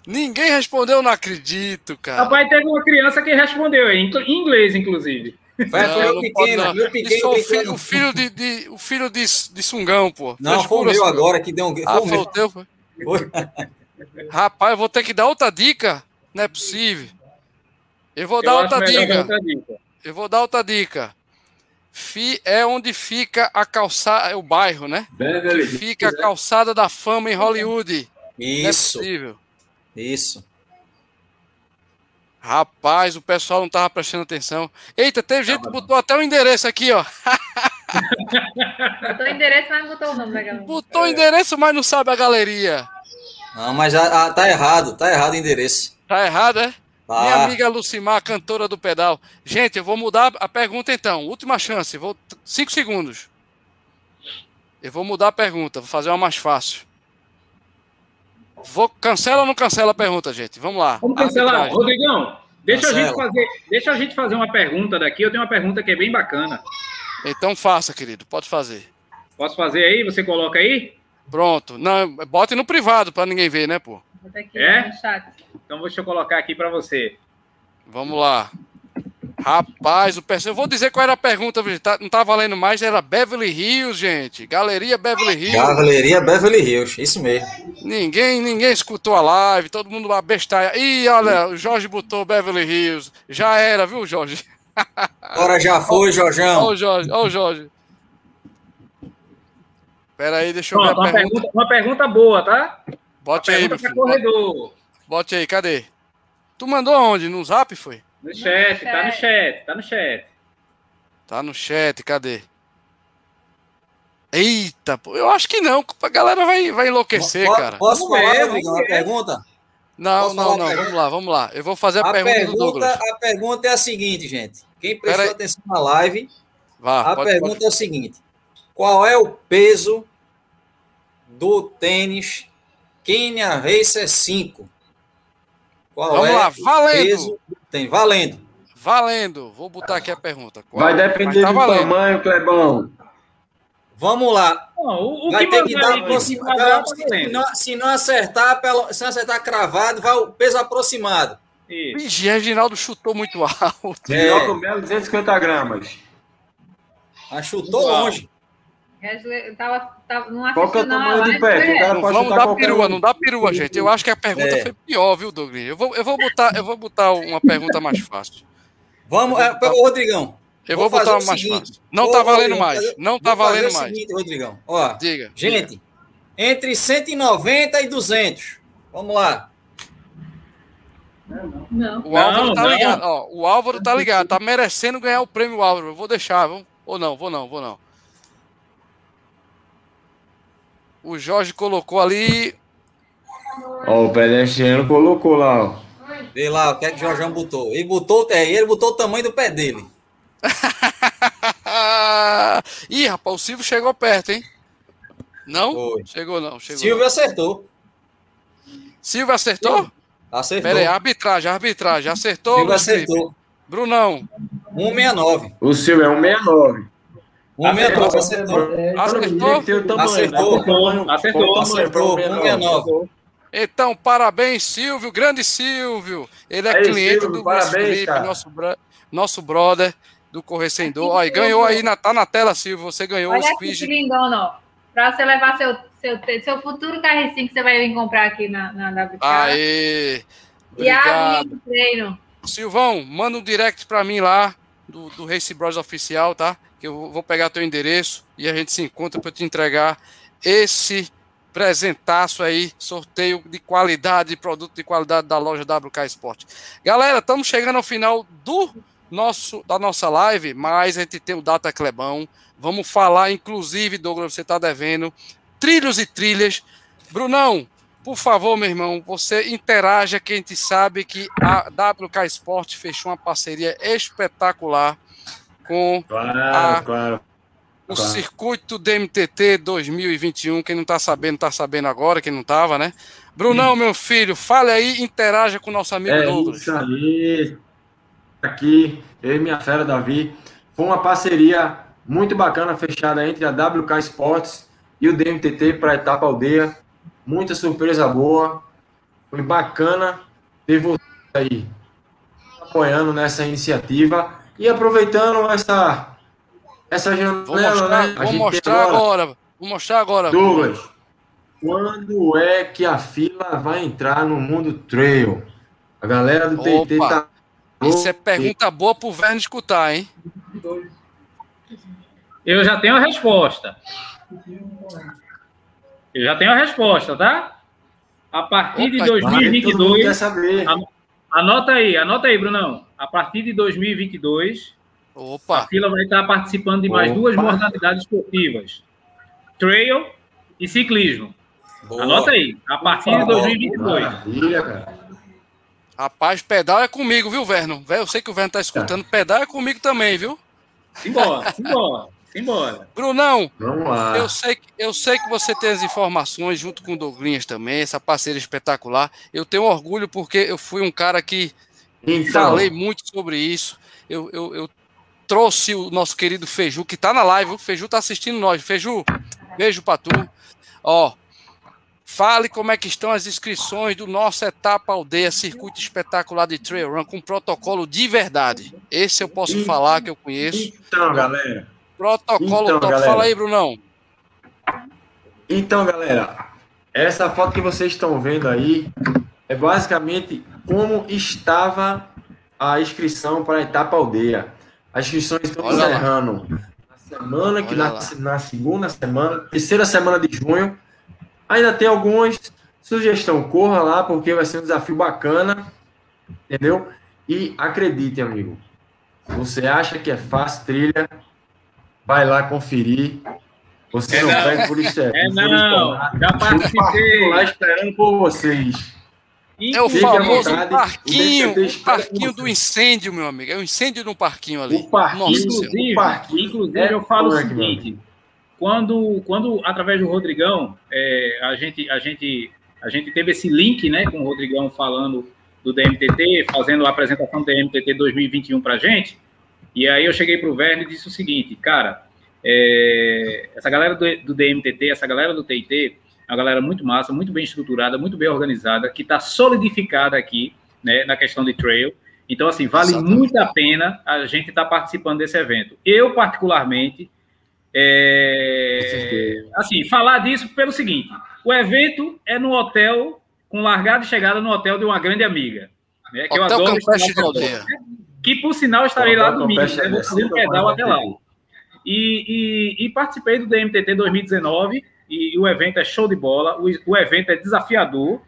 Ninguém respondeu, não acredito, cara. Rapaz, teve uma criança que respondeu aí, em inglês, inclusive. Não, foi pequeno, Isso o filho, de, de- o filho de, de Sungão, pô. Não, foi o meu Sungão. agora que deu um. Ah, foi o meu. teu? foi? Foi. Rapaz, eu vou ter que dar outra dica. Não é possível. Eu vou dar Eu outra dica. outra dica. Eu vou dar outra dica. Fi é onde fica a calçada, é o bairro, né? Beverly Que fica a calçada da fama em Hollywood. É Isso, possível. isso. Rapaz, o pessoal não tava prestando atenção. Eita, teve gente que botou até o endereço aqui, ó. Botou o endereço, mas não botou o nome da galera. Botou o endereço, mas não sabe a galeria. Não, mas já, ah, tá errado, tá errado o endereço. Tá errado, é? Tá. Minha amiga Lucimar, cantora do pedal. Gente, eu vou mudar a pergunta então. Última chance. Vou cinco segundos. Eu vou mudar a pergunta. Vou fazer uma mais fácil. Vou cancela ou não cancela a pergunta, gente? Vamos lá. Vamos cancelar. Arbitragem. Rodrigão, deixa a, gente fazer, deixa a gente fazer uma pergunta daqui. Eu tenho uma pergunta que é bem bacana. Então faça, querido. Pode fazer. Posso fazer aí? Você coloca aí? Pronto. Não, bote no privado para ninguém ver, né, pô? Bota aqui É? Então deixa eu colocar aqui para você. Vamos lá. Rapaz, o pessoal. Eu vou dizer qual era a pergunta, viu? Tá- não tá valendo mais, era Beverly Hills, gente. Galeria Beverly Hills. Galeria Beverly Hills, isso mesmo. Ninguém, ninguém escutou a live, todo mundo abestaia. Ih, olha, o Jorge botou Beverly Hills. Já era, viu, Jorge? Agora já foi, Olha Jorjão. o Jorge, olha o Jorge. Pera aí, deixa eu ver Pronto, a uma, pergunta. pergunta, uma pergunta boa, tá? Bote aí, meu filho. corredor. Bote aí, cadê? Tu mandou aonde? No zap, foi? No chat, tá no chat, tá no chat. Tá no chat, cadê? Eita, pô, eu acho que não. A galera vai, vai enlouquecer, Po- cara. Posso falar, ver, Rodrigão, vamos a ver. pergunta? Não, posso não, não. pergunta? Vamos lá, vamos lá. Eu vou fazer a, A pergunta, do pergunta, Douglas. a pergunta é a seguinte, gente. Quem prestou atenção na live, Vá, a pode- pergunta pode- é o seguinte: qual é o peso do tênis Kenya Racer 5? Qual Vamos é lá, o valendo. peso do tênis? Valendo. Valendo. Vou botar aqui a pergunta. Vai Mas depender tá do valendo. tamanho, Clebão. Vamos lá. Não, o, o vai que ter que dar mandar aí, aproxi- que mandar, se, não, se não acertar, pelo, se não acertar cravado, vai o peso aproximado. Vixe, Reginaldo chutou muito alto. É. Minhoca Melo, 250 gramas. Mas chutou Uau. longe. Eu tava, tava, não Qual que é o assisti, não, tamanho do Não pode vamos dar perua, um. não dá perua, gente. Eu acho que a pergunta É. foi pior, viu, Douglas? Eu vou, eu vou botar, eu vou botar uma pergunta mais fácil. Vamos, é, ô, Rodrigão. Eu vou, botar uma mais seguinte. fácil. Não Ô, tá valendo Rodrigão, mais. Não tá valendo mais. seguinte, Rodrigão. Ó, Diga. gente, entre 190 e 200. Vamos lá. Não. O Álvaro Não, tá não. ligado. Ó, o Álvaro tá ligado. Tá merecendo ganhar o prêmio Álvaro. Eu vou deixar, vamos? Ou não, vou não, vou não. O Jorge colocou ali. Ó, o pedestriano colocou lá, ó. Vê lá o que é que o Jorjão botou. Ele botou, é, ele botou o tamanho do pé dele. Ih, rapaz, o Silvio chegou perto, hein? Não? Foi. Chegou não, chegou. Silvio acertou. Silvio acertou? Acertou. Pera aí, arbitragem, arbitragem. Acertou, Silvio acertou. Brunão, 169. O Silvio é 169. 169 acertou. Acertou? Acertou. né? Acertou. Acertou. 169. Então, parabéns, Silvio, grande Silvio. Ele é Aí, cliente Silvio, do parabéns, Felipe, cara. nosso, bro- nosso brother do Correio Sem Dor. E ganhou aí, na, tá na tela, Silvio. Você ganhou Olha os quiz. que de- lindona, ó. Pra você levar seu, seu, seu futuro KR5 que você vai vir comprar aqui na, na WK. Aê! e a Obrigado. linha de treino. Silvão, manda um direct pra mim lá, do, do Race Bros Oficial, tá? Que eu vou pegar teu endereço e a gente se encontra para te entregar esse presentaço aí, sorteio de qualidade, produto de qualidade da loja WK Sport. Galera, estamos chegando ao final do nosso da nossa live, mas a gente tem o Data Clebão. Vamos falar, inclusive, Douglas, você está devendo trilhos e trilhas. Brunão, por favor, meu irmão, você interaja que a gente sabe que a WK Sport fechou uma parceria espetacular com Claro, Ah. claro. o Claro. circuito DMTT 2021. Quem não está sabendo, está sabendo agora, quem não estava, né? Brunão, meu filho, fale aí, interaja com o nosso amigo É Douglas. isso aí. Aqui, eu e minha fera Davi. Foi uma parceria muito bacana fechada entre a WK Sports e o DMTT para a etapa aldeia. Muita surpresa boa. Foi bacana ter você aí apoiando nessa iniciativa e aproveitando essa essa janela, Vou mostrar, né? A vou mostrar agora. Vou mostrar agora. Douglas, quando é que a fila vai entrar no mundo trail? A galera do TT Opa, tá. Isso é pergunta boa pro Verne escutar, hein? Eu já tenho a resposta. Eu já tenho a resposta, tá? A partir de Opa, Vai, todo mundo 2022, quer saber. Anota aí, anota aí, Brunão. A partir de 2022, a Opa, fila vai estar participando de mais Opa. duas modalidades esportivas: trail e ciclismo. Boa. Anota aí, a partir de Boa. 2022. Maravilha, cara. rapaz, pedal é comigo, viu, Verno? Eu sei que o Verno tá escutando, pedal é comigo também, viu? Simbora, simbora, simbora. Brunão, Vamos lá. Eu sei, que- eu sei que você tem as informações junto com o Douglinhas também, essa parceria espetacular. Eu tenho orgulho porque eu fui um cara que Então, falei muito sobre isso. Eu, eu, eu trouxe o nosso querido Feju, que tá na live. O Feju tá assistindo nós. Feju, beijo pra tu. Ó, fale como é que estão as inscrições do nosso Etapa Aldeia Circuito Espetacular de Trail Run com protocolo de verdade. Esse eu posso Ih. falar que eu conheço. então, galera. Protocolo Então, top. galera. Fala aí, Brunão. Então, galera, essa foto que vocês estão vendo aí é basicamente como estava a inscrição para a etapa aldeia. As inscrições estão Olha lá. encerrando na semana que na, lá. na segunda semana, terceira semana de junho. Ainda tem algumas sugestão, corra lá porque vai ser um desafio bacana, entendeu? E acredite, amigo, você acha que é fácil trilha, vai lá conferir. Você É não não. pega por isso. É não, já participei. lá esperando por vocês. É o Fique famoso vontade, parquinho, o parquinho do incêndio, meu amigo. É o incêndio no parquinho ali. O parquinho, Nossa. Inclusive, o parquinho inclusive é eu falo o seguinte: quando, quando através do Rodrigão, é, a, gente, a, gente, a gente teve esse link né, com o Rodrigão falando do DMTT, fazendo a apresentação do DMTT 2021 para gente, e aí eu cheguei para o Verne e disse o seguinte, cara, É, essa galera do, do, DMTT, essa galera do TIT, é uma galera muito massa, muito bem estruturada, muito bem organizada, que está solidificada aqui, né, na questão de trail. Então, assim, vale Exatamente. muito a pena a gente estar tá participando desse evento. Eu, particularmente, é, assim, falar disso pelo seguinte: o evento é no hotel, com largada e chegada no hotel de uma grande amiga. Né, que hotel eu adoro de aldeia. Que, por sinal, estarei lá domingo, né, vou fazer um pedal até lá. E, e, e, participei do DMTT 2019 e, e, o evento é show de bola, o, o evento é desafiador,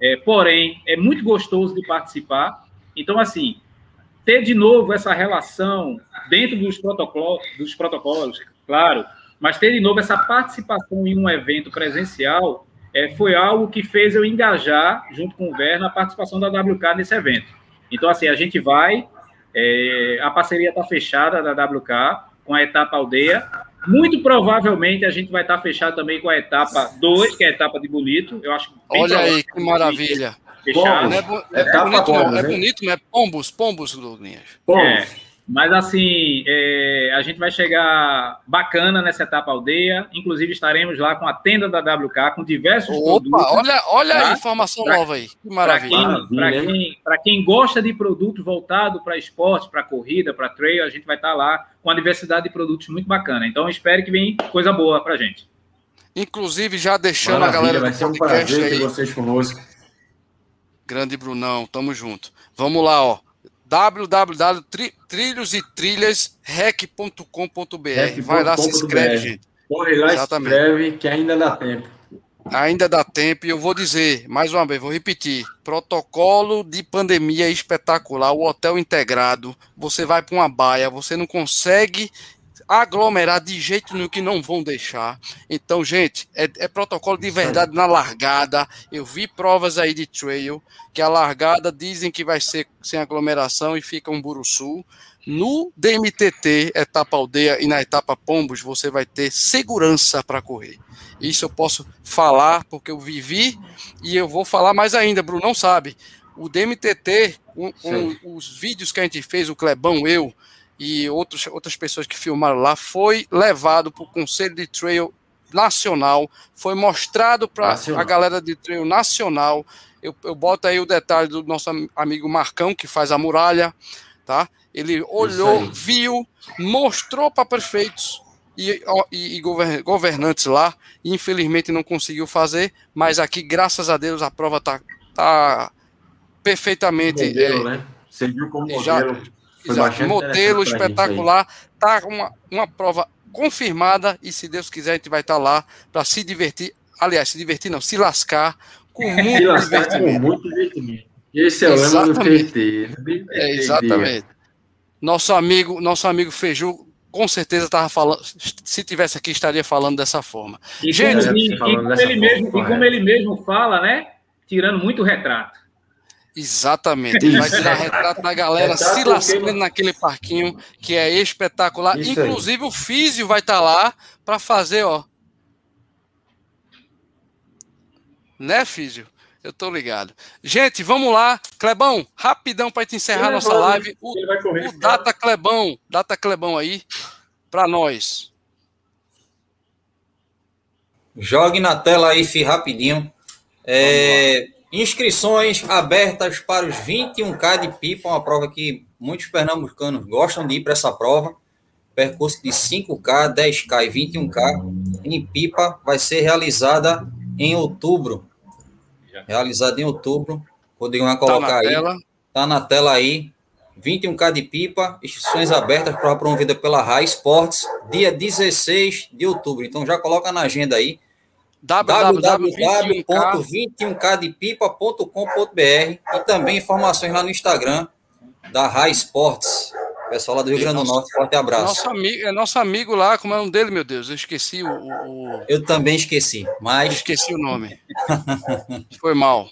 é, porém é muito gostoso de participar. Então, assim, ter de novo essa relação dentro dos protocolos, dos protocolos, claro, mas ter de novo essa participação em um evento presencial é, foi algo que fez eu engajar, junto com o Verno, a participação da WK nesse evento. Então, assim, a gente vai, é, a parceria está fechada da WK, com a etapa aldeia. Muito provavelmente a gente vai estar fechado também com a etapa 2, que é a etapa de Bonito. Eu acho Olha aí, que maravilha. Fechado. É, é, é, bonito, é bonito, mas é pombos, pombos, Douglas. Pombos. Mas assim, é, a gente vai chegar bacana nessa etapa aldeia. Inclusive, estaremos lá com a tenda da WK, com diversos Opa, produtos. Olha, olha tá? a informação pra, nova aí. Que maravilha. Para quem, quem, quem, gosta de produto voltado para esporte, para corrida, para trail, a gente vai estar lá com a diversidade de produtos muito bacana. Então, espero que venha coisa boa para gente. Inclusive, já deixando Maravilha, a galera do vai ser um prazer ter vocês conosco. Grande Brunão, tamo junto. Vamos lá, ó www.trilhosetrilhasrec.com.br. Vai lá, se inscreve, gente. Corre lá, Exatamente. se inscreve, que ainda dá tempo. Ainda dá tempo, e eu vou dizer, mais uma vez, vou repetir: protocolo de pandemia espetacular, o hotel integrado. Você vai para uma baia, você não consegue aglomerar de jeito nenhum que não vão deixar. Então, gente, é, é, protocolo de verdade na largada. Eu vi provas aí de trail que a largada dizem que vai ser sem aglomeração e fica um buruçu. No DMTT, etapa aldeia e na etapa Pombos, você vai ter segurança para correr. Isso eu posso falar porque eu vivi e eu vou falar mais ainda, Bruno não sabe. O DMTT, um, um, os vídeos que a gente fez, o Clebão, eu, e outros, outras pessoas que filmaram lá, foi levado para o Conselho de Trail Nacional, foi mostrado para a galera de trail nacional. Eu, eu boto aí o detalhe do nosso amigo Marcão, que faz a muralha, tá? Ele olhou, viu, mostrou para prefeitos e, e, e, governantes lá, e infelizmente não conseguiu fazer, mas aqui, graças a Deus, a prova está tá perfeitamente. Modelo, é, né? Você viu como modelo. Já, Exato. Modelo espetacular. Tá uma, uma prova confirmada e se Deus quiser a gente vai estar tá lá para se divertir. Aliás, se divertir não, se lascar com muito se lascar divertimento. Com muito divertimento. Esse é o lema do PT. É, exatamente. Nosso amigo, nosso amigo Feiju com certeza estava falando, se tivesse aqui estaria falando dessa forma. E Gente, como, e, e como ele mesmo, e como ele mesmo fala, né? Tirando muito retrato. Exatamente. Ele vai tirar retrato da galera se lascando naquele parquinho que é espetacular. Isso Inclusive aí. o Físio vai estar tá lá para fazer, ó. Né, Físio? Eu tô ligado. Gente, vamos lá. Clebão, rapidão para te encerrar ele nossa live. O, o Data Clebão, Data Clebão aí, para nós. Jogue na tela aí, fi, rapidinho. É, Inscrições abertas para os 21K de pipa, uma prova que muitos pernambucanos gostam de ir para essa prova. Percurso de 5K, 10K e 21K em pipa vai ser realizada em outubro. Realizada em outubro. O Rodrigo vai colocar tá aí. Tela. Tá na tela aí. 21K de pipa, inscrições abertas, prova promovida pela Rai Sports, dia 16 de outubro. Então já coloca na agenda aí www.21kdepipa.com.br e também informações lá no Instagram da Rai Sports. Pessoal lá do Rio Grande do Norte, forte abraço. Nosso amigo, é nosso amigo lá, como é o nome dele, meu Deus? Eu esqueci o. o... Eu também esqueci, mas. Eu esqueci o nome. Foi mal.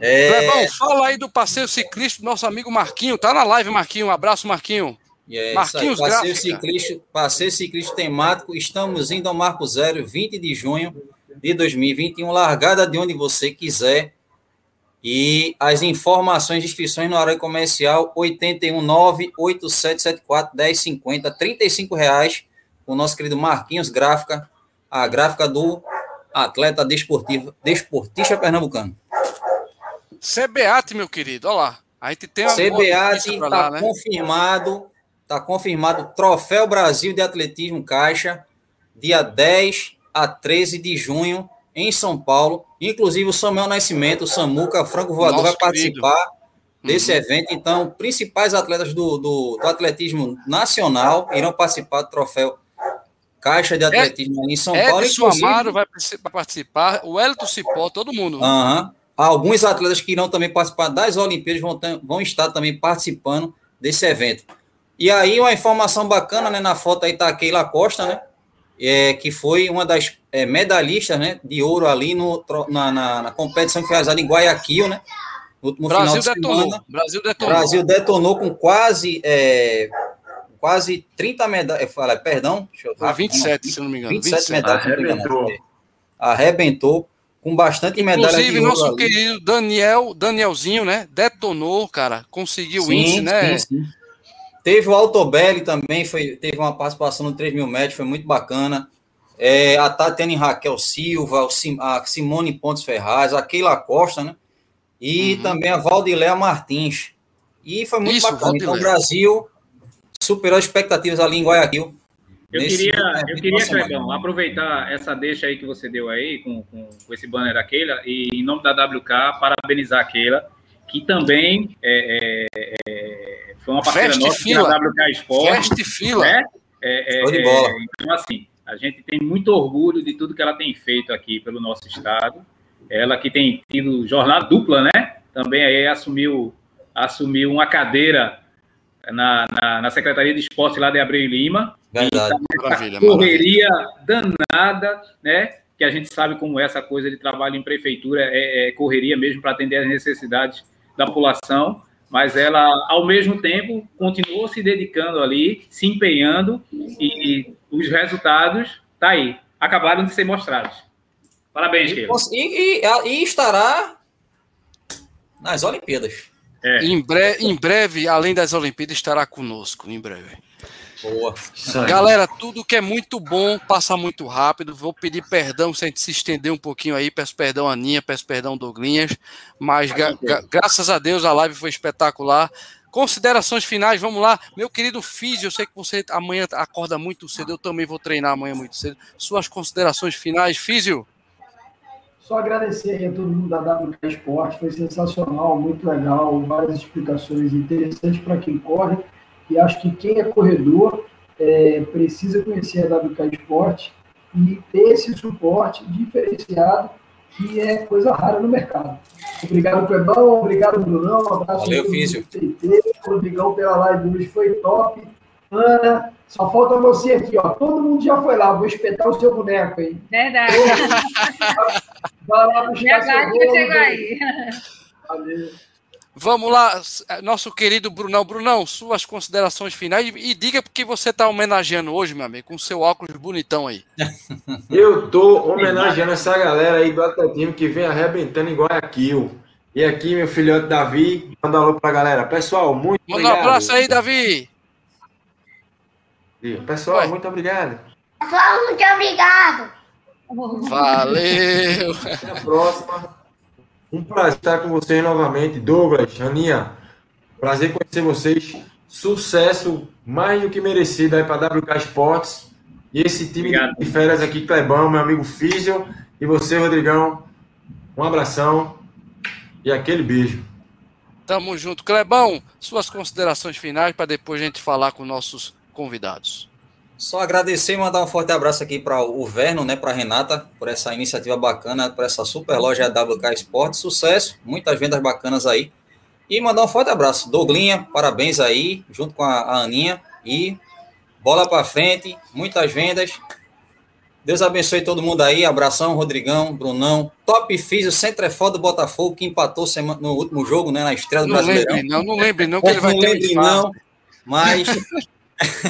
É... Clebão, fala aí do passeio ciclista do nosso amigo Marquinho. Tá na live, Marquinho. Um abraço, Marquinho. É Marquinhos passeio ciclista, passeio ciclista temático. Estamos indo ao Marco Zero, 20 de junho de 2021, largada de onde você quiser. E as informações de inscrições no horário comercial 819-8774-1050, R$ reais com o nosso querido Marquinhos Gráfica, a gráfica do atleta desportivo, desportista pernambucano. CBAT, meu querido, olha lá. A gente tem CBAT está né? confirmado, está confirmado Troféu Brasil de Atletismo Caixa, dia 10 a 13 de junho, em São Paulo. Inclusive o Samuel Nascimento, o Samuca, Franco Voador, Nosso vai participar querido. desse uhum. evento. Então, principais atletas do, do, do, atletismo nacional irão participar do troféu Caixa de é, Atletismo é, em São Paulo. Edson Amaro vai participar, o Elton Cipó, todo mundo. Uhum. Alguns atletas que irão também participar das Olimpíadas vão, ter, vão estar também participando desse evento. E aí, uma informação bacana, né? Na foto aí tá a Keila Costa, né? É, que foi uma das é, medalhistas né, de ouro ali no, na, na, na competição que foi realizada em Guayaquil, né? No último Brasil final de detonou. semana. Brasil detonou. Brasil detonou com quase, é, quase 30 medalhas. Fala, perdão. Deixa eu ah, 27, se não me engano. 27, 27. medalhas. Arrebentou. Arrebentou com bastante medalha Inclusive, nosso ali. querido Daniel, Danielzinho, né? Detonou, cara. Conseguiu o índice, né? Sim, sim. Teve o Altobelli também, foi, teve uma participação no 3 mil metros, foi muito bacana. É, a Tatiane Raquel Silva, a Simone Pontes Ferraz, a Keila Costa, né? E uhum. também a Valdiléa Martins. E foi muito Isso, bacana. Então, o Brasil superou as expectativas ali em Guayaquil. Eu queria, eu queria Clebão, aproveitar essa deixa aí que você deu aí com, com, com, esse banner da Keila e, em nome da WK, parabenizar a Keila, que também é, é, é, foi uma parceira Feste nossa fila. da WK Sport. Feste fila. Né? É, é, de bola. É, então, assim, a gente tem muito orgulho de tudo que ela tem feito aqui pelo nosso estado. Ela que tem tido jornada dupla, né? Também aí assumiu, assumiu uma cadeira na, na, na Secretaria de Esporte lá de Abreu Lima. Verdade. Maravilha, correria maravilha. danada, né? Que a gente sabe como essa coisa de trabalho em prefeitura é, é correria mesmo para atender as necessidades da população. Mas ela, ao mesmo tempo, continuou se dedicando ali, se empenhando e, e os resultados tá aí, acabaram de ser mostrados. Parabéns, Keila. E, e, e, estará nas Olimpíadas. É. Em, bre em breve, além das Olimpíadas, estará conosco. Em breve. Boa. Galera, tudo que é muito bom passa muito rápido. Vou pedir perdão se a gente se estender um pouquinho aí. Peço perdão a Aninha, peço perdão Douglinhas. Mas graças a Deus a live foi espetacular. Considerações finais, vamos lá. Meu querido Físio, eu sei que você amanhã acorda muito cedo, eu também vou treinar amanhã muito cedo. Suas considerações finais, Físio? Só agradecer a todo mundo da WK Esporte, foi sensacional, muito legal, várias explicações interessantes para quem corre. E acho que quem é corredor é, precisa conhecer a WK Esporte e ter esse suporte diferenciado, que é coisa rara no mercado. Obrigado, Clebão, obrigado, Brunão, um abraço. Valeu, Físio. Rodrigão pela live hoje foi top. Ana, só falta você aqui, ó. Todo mundo já foi lá, vou espetar o seu boneco aí. Verdade. Vai lá buscar seu bolo. aí. Valeu. Vamos lá, nosso querido Brunão. Brunão, suas considerações finais e diga porque você está homenageando hoje, meu amigo, com seu óculos bonitão aí. Eu tô homenageando essa galera aí do atletismo que vem arrebentando em Guayaquil. E aqui, meu filhote Davi, manda um alô pra galera. Pessoal, muito Manda obrigado. um abraço aí, Davi. Pessoal, Ué. muito obrigado. Pessoal, muito obrigado. Valeu. Até a próxima. Um prazer estar com vocês novamente. Douglas, Aninha, prazer conhecer vocês. Sucesso mais do que merecido aí para WK Esportes. E esse time Obrigado. de férias aqui, Clebão, meu amigo Físio, e você, Rodrigão. Um abração e aquele beijo. Tamo junto. Clebão, suas considerações finais para depois a gente falar com nossos convidados. Só agradecer e mandar um forte abraço aqui para o Verno, né, para a Renata, por essa iniciativa bacana, por essa super loja WK Esporte. Sucesso, muitas vendas bacanas aí. E mandar um forte abraço. Douglinha, parabéns aí, junto com a, a Aninha. E bola para frente, muitas vendas. Deus abençoe todo mundo aí. Abração, Rodrigão, Brunão. Top Físio, Centrefó do Botafogo, que empatou no último jogo, né, na estreia do não Brasileirão. Lembre, não, não lembre não, que ele vai não ter lembre, não, mas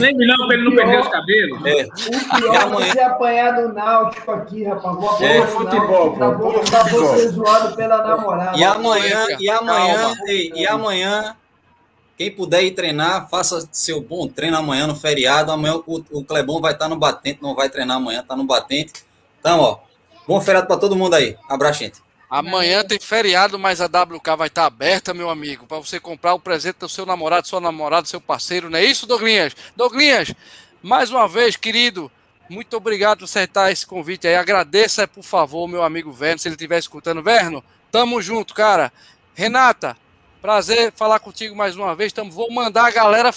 Lembre não, para ele não perder os cabelos. É. O pior é você apanhar do Náutico aqui, rapaz. Vou apanhar é, futebol, Náutico, pra, você zoado pela namorada. E amanhã, e amanhã, e, e amanhã, Quem puder ir treinar, faça seu bom treino amanhã no feriado. Amanhã o, o Clebão vai estar no batente, não vai treinar amanhã, está no batente. Então, ó, bom feriado para todo mundo aí. Abraço, gente. Amanhã tem feriado, mas a WK vai estar aberta, meu amigo, para você comprar o presente do seu namorado, sua namorada, seu parceiro, não é isso, Douglinhas? Douglinhas, mais uma vez, querido, muito obrigado por acertar esse convite aí. Agradeça, por favor, meu amigo Verno, se ele estiver escutando. Verno, tamo junto, cara. Renata, prazer falar contigo mais uma vez. Tamo, vou mandar a galera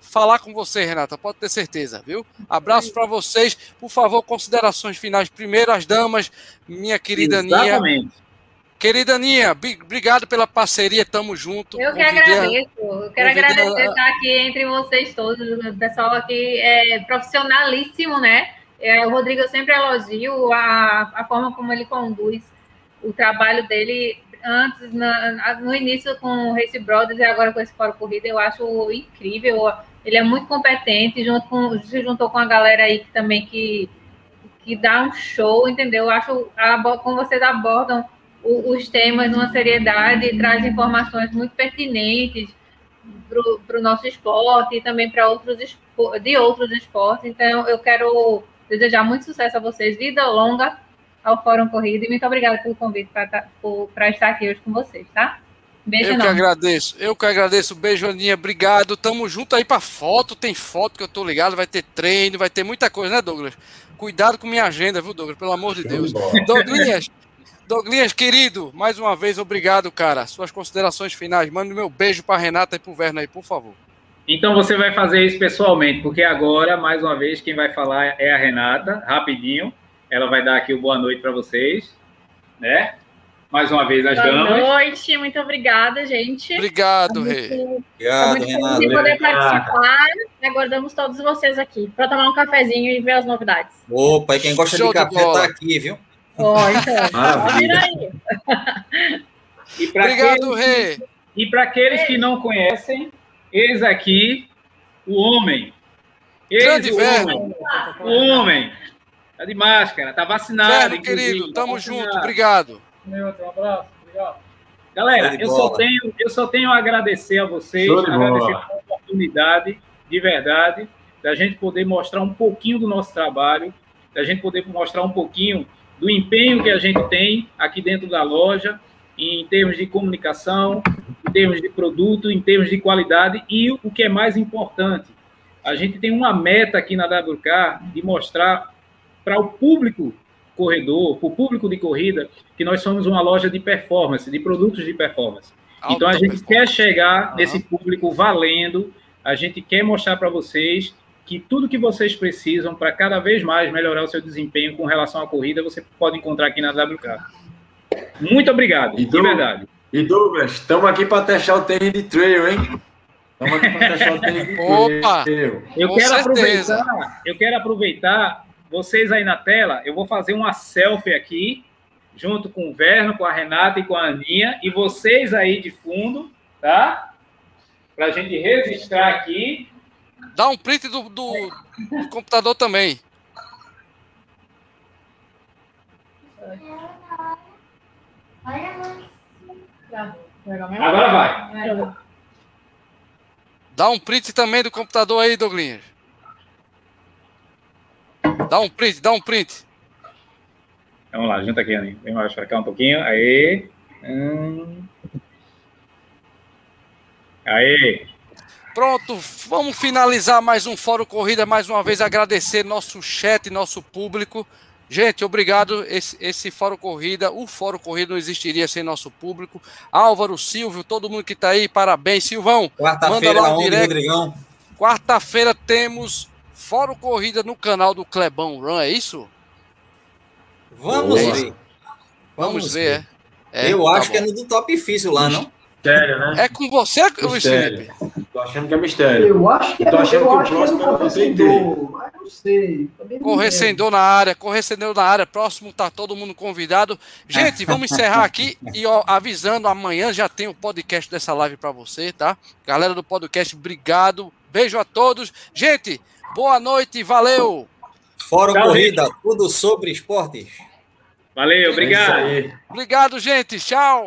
falar com você, Renata, pode ter certeza, viu? Abraço para vocês. Por favor, considerações finais. Primeiro, as damas, minha querida Exatamente. Ninha. Querida Aninha, obrigado pela parceria, tamo junto. Eu que agradeço, eu quero agradecer a... estar aqui entre vocês todos, o pessoal aqui é profissionalíssimo, né? É, o Rodrigo eu sempre elogio a, a forma como ele conduz o trabalho dele antes, na, no início com o Race Brothers e agora com esse Fórum Corrida, eu acho incrível. Ele é muito competente, junto com, se juntou com a galera aí que também que, que dá um show, entendeu? Eu acho a, como vocês abordam os temas numa seriedade, traz informações muito pertinentes para o nosso esporte e também para outros de outros esportes. Então, eu quero desejar muito sucesso a vocês, vida longa ao Fórum Corrida e muito obrigada pelo convite para tá, estar aqui hoje com vocês, tá? Beijo eu enorme. que agradeço, eu que agradeço. Beijo, Aninha, obrigado. Tamo junto aí para foto, tem foto que eu tô ligado, vai ter treino, vai ter muita coisa, né, Douglas? Cuidado com minha agenda, viu, Douglas? Pelo amor de Deus. Douglas, Douglas, querido, mais uma vez, obrigado, cara. Suas considerações finais. Manda meu beijo para Renata e para o Verno aí, por favor. Então você vai fazer isso pessoalmente, porque agora, mais uma vez, quem vai falar é a Renata, rapidinho. Ela vai dar aqui o boa noite para vocês, né? Mais uma vez, as boa damas. Boa noite, muito obrigada, gente. Obrigado, Rei. Obrigado, Renata. De poder participar. Aguardamos todos vocês aqui para tomar um cafezinho e ver as novidades. Opa, e quem gosta Show de café está aqui, viu? Ó, então, Maravilha. aí. Obrigado, Rê. E para aqueles que não conhecem, eis aqui o homem. Eis Grande o homem. O homem. Tá de máscara, tá vacinado. Verno, querido, tamo tá junto, obrigado. Meu, um abraço, obrigado. Galera, eu só, tenho, eu só tenho a agradecer a vocês, agradecer a oportunidade, de verdade, da gente poder mostrar um pouquinho do nosso trabalho, da gente poder mostrar um pouquinho do empenho que a gente tem aqui dentro da loja, em termos de comunicação, em termos de produto, em termos de qualidade e o que é mais importante, a gente tem uma meta aqui na WK de mostrar para o público corredor, para o público de corrida, que nós somos uma loja de performance, de produtos de performance. Alta então a gente quer chegar uhum. nesse público valendo, a gente quer mostrar para vocês que tudo que vocês precisam para cada vez mais melhorar o seu desempenho com relação à corrida, você pode encontrar aqui na WK. Muito obrigado, e de verdade. E Douglas, estamos aqui para testar o tênis de trail, hein? Estamos aqui para testar o tênis de trail. Opa! Eu quero aproveitar, eu quero aproveitar vocês aí na tela, eu vou fazer uma selfie aqui, junto com o Verno, com a Renata e com a Aninha, e vocês aí de fundo, tá? Para a gente registrar aqui Dá um print do, do, do computador também. Agora vai. Dá um print também do computador aí, Douglinhas. Dá um print, dá um print. Vamos lá, junta aqui, Aninha. Vem mais pra cá um pouquinho. Aí. Hum. Aí. Pronto, vamos finalizar mais um Fórum Corrida. Mais uma vez agradecer nosso chat, nosso público. Gente, obrigado. Esse, esse Fórum Corrida, o Fórum Corrida não existiria sem nosso público. Álvaro, Silvio, todo mundo que está aí, parabéns. Silvão, quarta-feira, Rodrigão. Quarta-feira temos Fórum Corrida no canal do Clebão Run, é isso? Vamos é ver. Vamos, Vamos ver, é. é. Eu tá acho bom. que é no do Top Físio lá, não? Mistério, né? É com você, Luiz Felipe? Tô achando que é mistério. Eu acho que é, Tô achando eu que acho o próximo que é do sem dor, mas não sei. Na área, correr sem dor na área. Próximo tá todo mundo convidado. Gente, vamos encerrar aqui e ó, avisando, amanhã já tem o podcast dessa live para você, tá? Galera do podcast, obrigado. Beijo a todos. Gente, boa noite, valeu. Fórum Tchau, Corrida, gente. tudo sobre esportes. Valeu, obrigado. É obrigado, gente. Tchau.